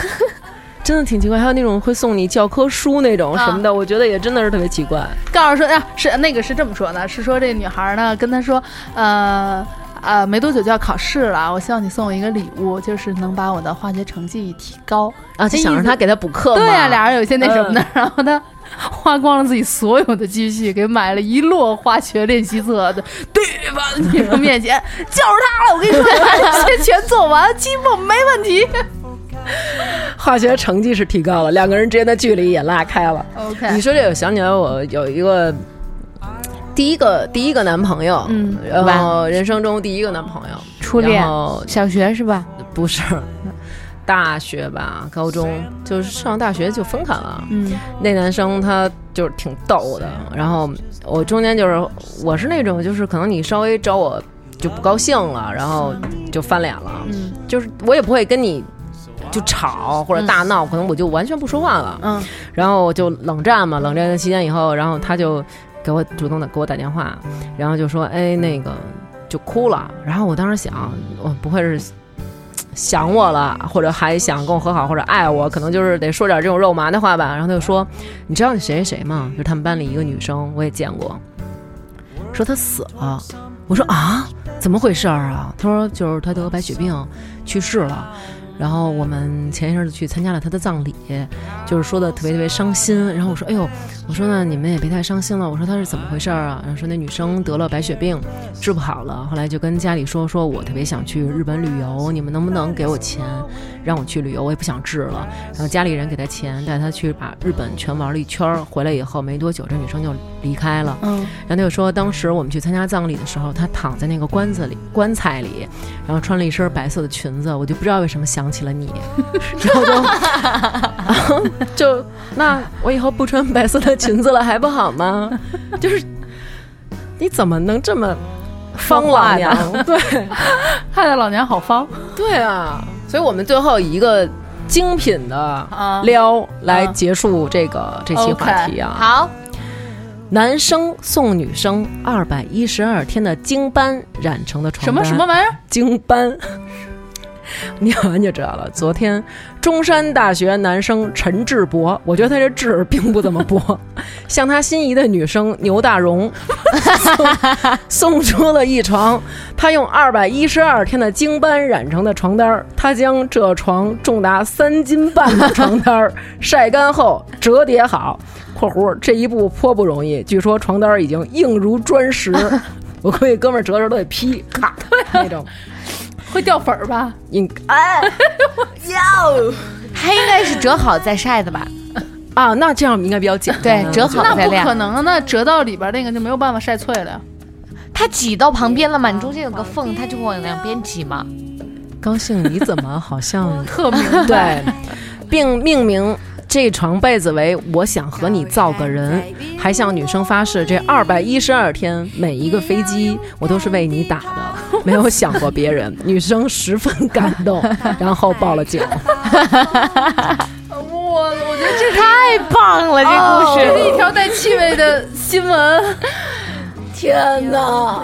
真的挺奇怪，还有那种会送你教科书那种什么的，我觉得也真的是特别奇怪。告诉说呀、是那个是这么说的，是说这女孩呢跟他说，呃呃，没多久就要考试了，我希望你送我一个礼物，就是能把我的化学成绩提高。啊，就想让他给他补课嘛。对呀、俩人有些那什么的，然后他花光了自己所有的积蓄，给买了一摞化学练习册的，对吧？女 生面前就是他了，我跟你说，把这些全做完，期末没问题。化学成绩是提高了，两个人之间的距离也拉开了。OK，你说这个，想起来我有一个第一个第一个男朋友，嗯然后人生中第一个男朋友，初恋小学是吧？不是大学吧，高中就是上大学就分开了。嗯，那男生他就是挺逗的，然后我中间就是我是那种就是可能你稍微招我就不高兴了，然后就翻脸了，嗯。就是我也不会跟你就吵或者大闹，可能我就完全不说话了，嗯。然后我就冷战嘛，冷战的期间以后，然后他就给我主动的给我打电话，然后就说哎那个就哭了，然后我当时想，我不会是。想我了，或者还想跟我和好，或者爱我，可能就是得说点这种肉麻的话吧。然后他就说：“你知道你谁谁谁吗？就是他们班里一个女生，我也见过，说她死了。”我说：“啊，怎么回事儿啊？”他说：“就是她得白血病，去世了。”然后我们前一阵子去参加了她的葬礼，就是说的特别特别伤心。然后我说：“哎呦，我说呢你们也别太伤心了。”我说她是怎么回事啊？然后说那女生得了白血病，治不好了。后来就跟家里说，说我特别想去日本旅游，你们能不能给我钱，让我去旅游？我也不想治了。然后家里人给她钱，带她去把日本全玩了一圈。回来以后没多久，这女生就离开了。嗯，然后他就说，当时我们去参加葬礼的时候，她躺在那个棺子里棺材里，然后穿了一身白色的裙子，我就不知道为什么想起了你，然后就 就那我以后不穿白色的裙子了，还不好吗？就是你怎么能这么方老娘？对害得老娘好方对啊，所以我们最后以一个精品的啊！撩来结束这个这期话题啊。好，男生送女生二百一十二天的精斑染成的床什么，什么玩意儿？精斑？念完就知道了。昨天中山大学男生陈志博，我觉得他这志并不怎么博，向他心仪的女生牛大荣送 出了一床他用二百一十二天的精斑染成的床单儿。他将这床重达三斤半的床单儿晒干后折叠好（括弧这一步颇不容易），据说床单儿已经硬如砖石。我估计哥们儿折的时候都得劈，咔那种。会掉粉儿吧？应哎，哟它 应该是折好再晒的吧？啊，那这样应该比较简单。对，折好再晾那不可。能啊！那折到里边那个就没有办法晒脆了呀。它挤到旁边了嘛？你中间有个缝，它就往两边挤嘛。高兴，你怎么好像 特明白 对，并命名这床被子为“我想和你造个人”，还向女生发誓，这二百一十二天每一个飞机我都是为你打的，没有想过别人。女生十分感动，然后报了警。我我觉得这太棒了，这故这事。是一条带气味的新闻。天哪！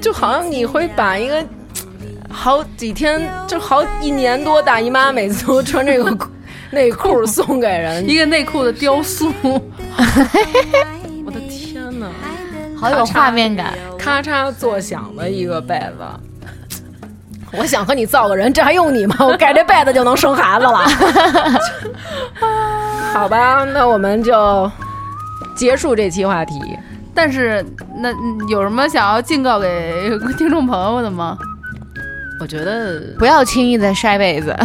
就好像你会把一个好几天，就好一年多大姨妈每次都穿这个内裤送给人，一个内裤的雕塑！好有画面感。咔嚓作响的一个被子。我想和你造个人，这还用你吗？我盖这被子就能生孩子了。好吧，那我们就结束这期话题。但是那嗯有什么想要警告给听众朋友的吗？我觉得不要轻易的晒被子。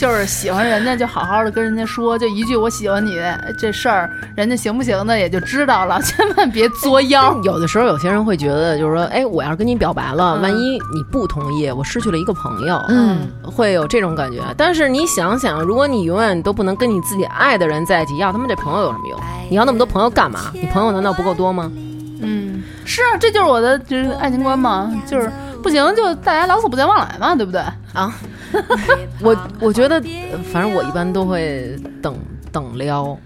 就是喜欢人家就好好的跟人家说，就一句我喜欢你这事儿，人家行不行的也就知道了，千万别作妖。有的时候有些人会觉得，就是说，哎，我要是跟你表白了，万一你不同意，我失去了一个朋友，嗯，会有这种感觉。但是你想想，如果你永远都不能跟你自己爱的人在一起，要他妈这朋友有什么用？你要那么多朋友干嘛？你朋友难道不够多吗？嗯，是啊，这就是我的就是爱情观嘛，就是不行就大家老死不相往来嘛，对不对？啊，我我觉得，呃反正我一般都会等等撩，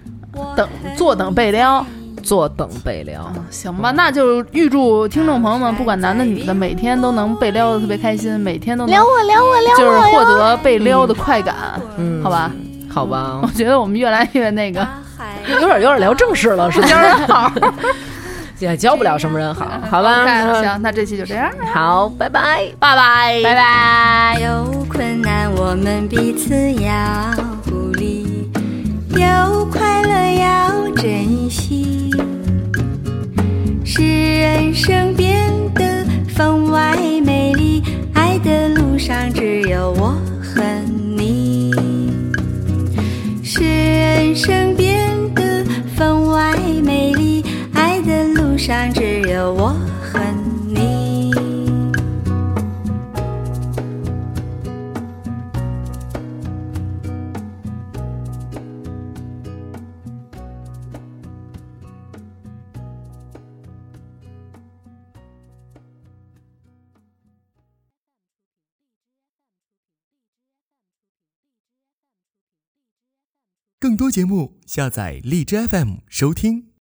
等坐等被撩，坐等被撩。行吧，那就预祝听众朋友们，不管男的女的，每天都能被撩的特别开心，每天都能撩我，撩我，撩就是获得被撩的快感，嗯，好吧？好吧我，觉得我们越来越那个 有点有点聊正事了，是交人好。也教不了什么人好，好吧？那行，那这期就这样。好，拜拜。拜拜，拜拜。有困难我们彼此要鼓励，有快乐要珍惜，使人生变得分外美丽。爱的路上只有我和你，使人生变得分外路上只有我和你。更多节目，下载荔枝 FM 收听。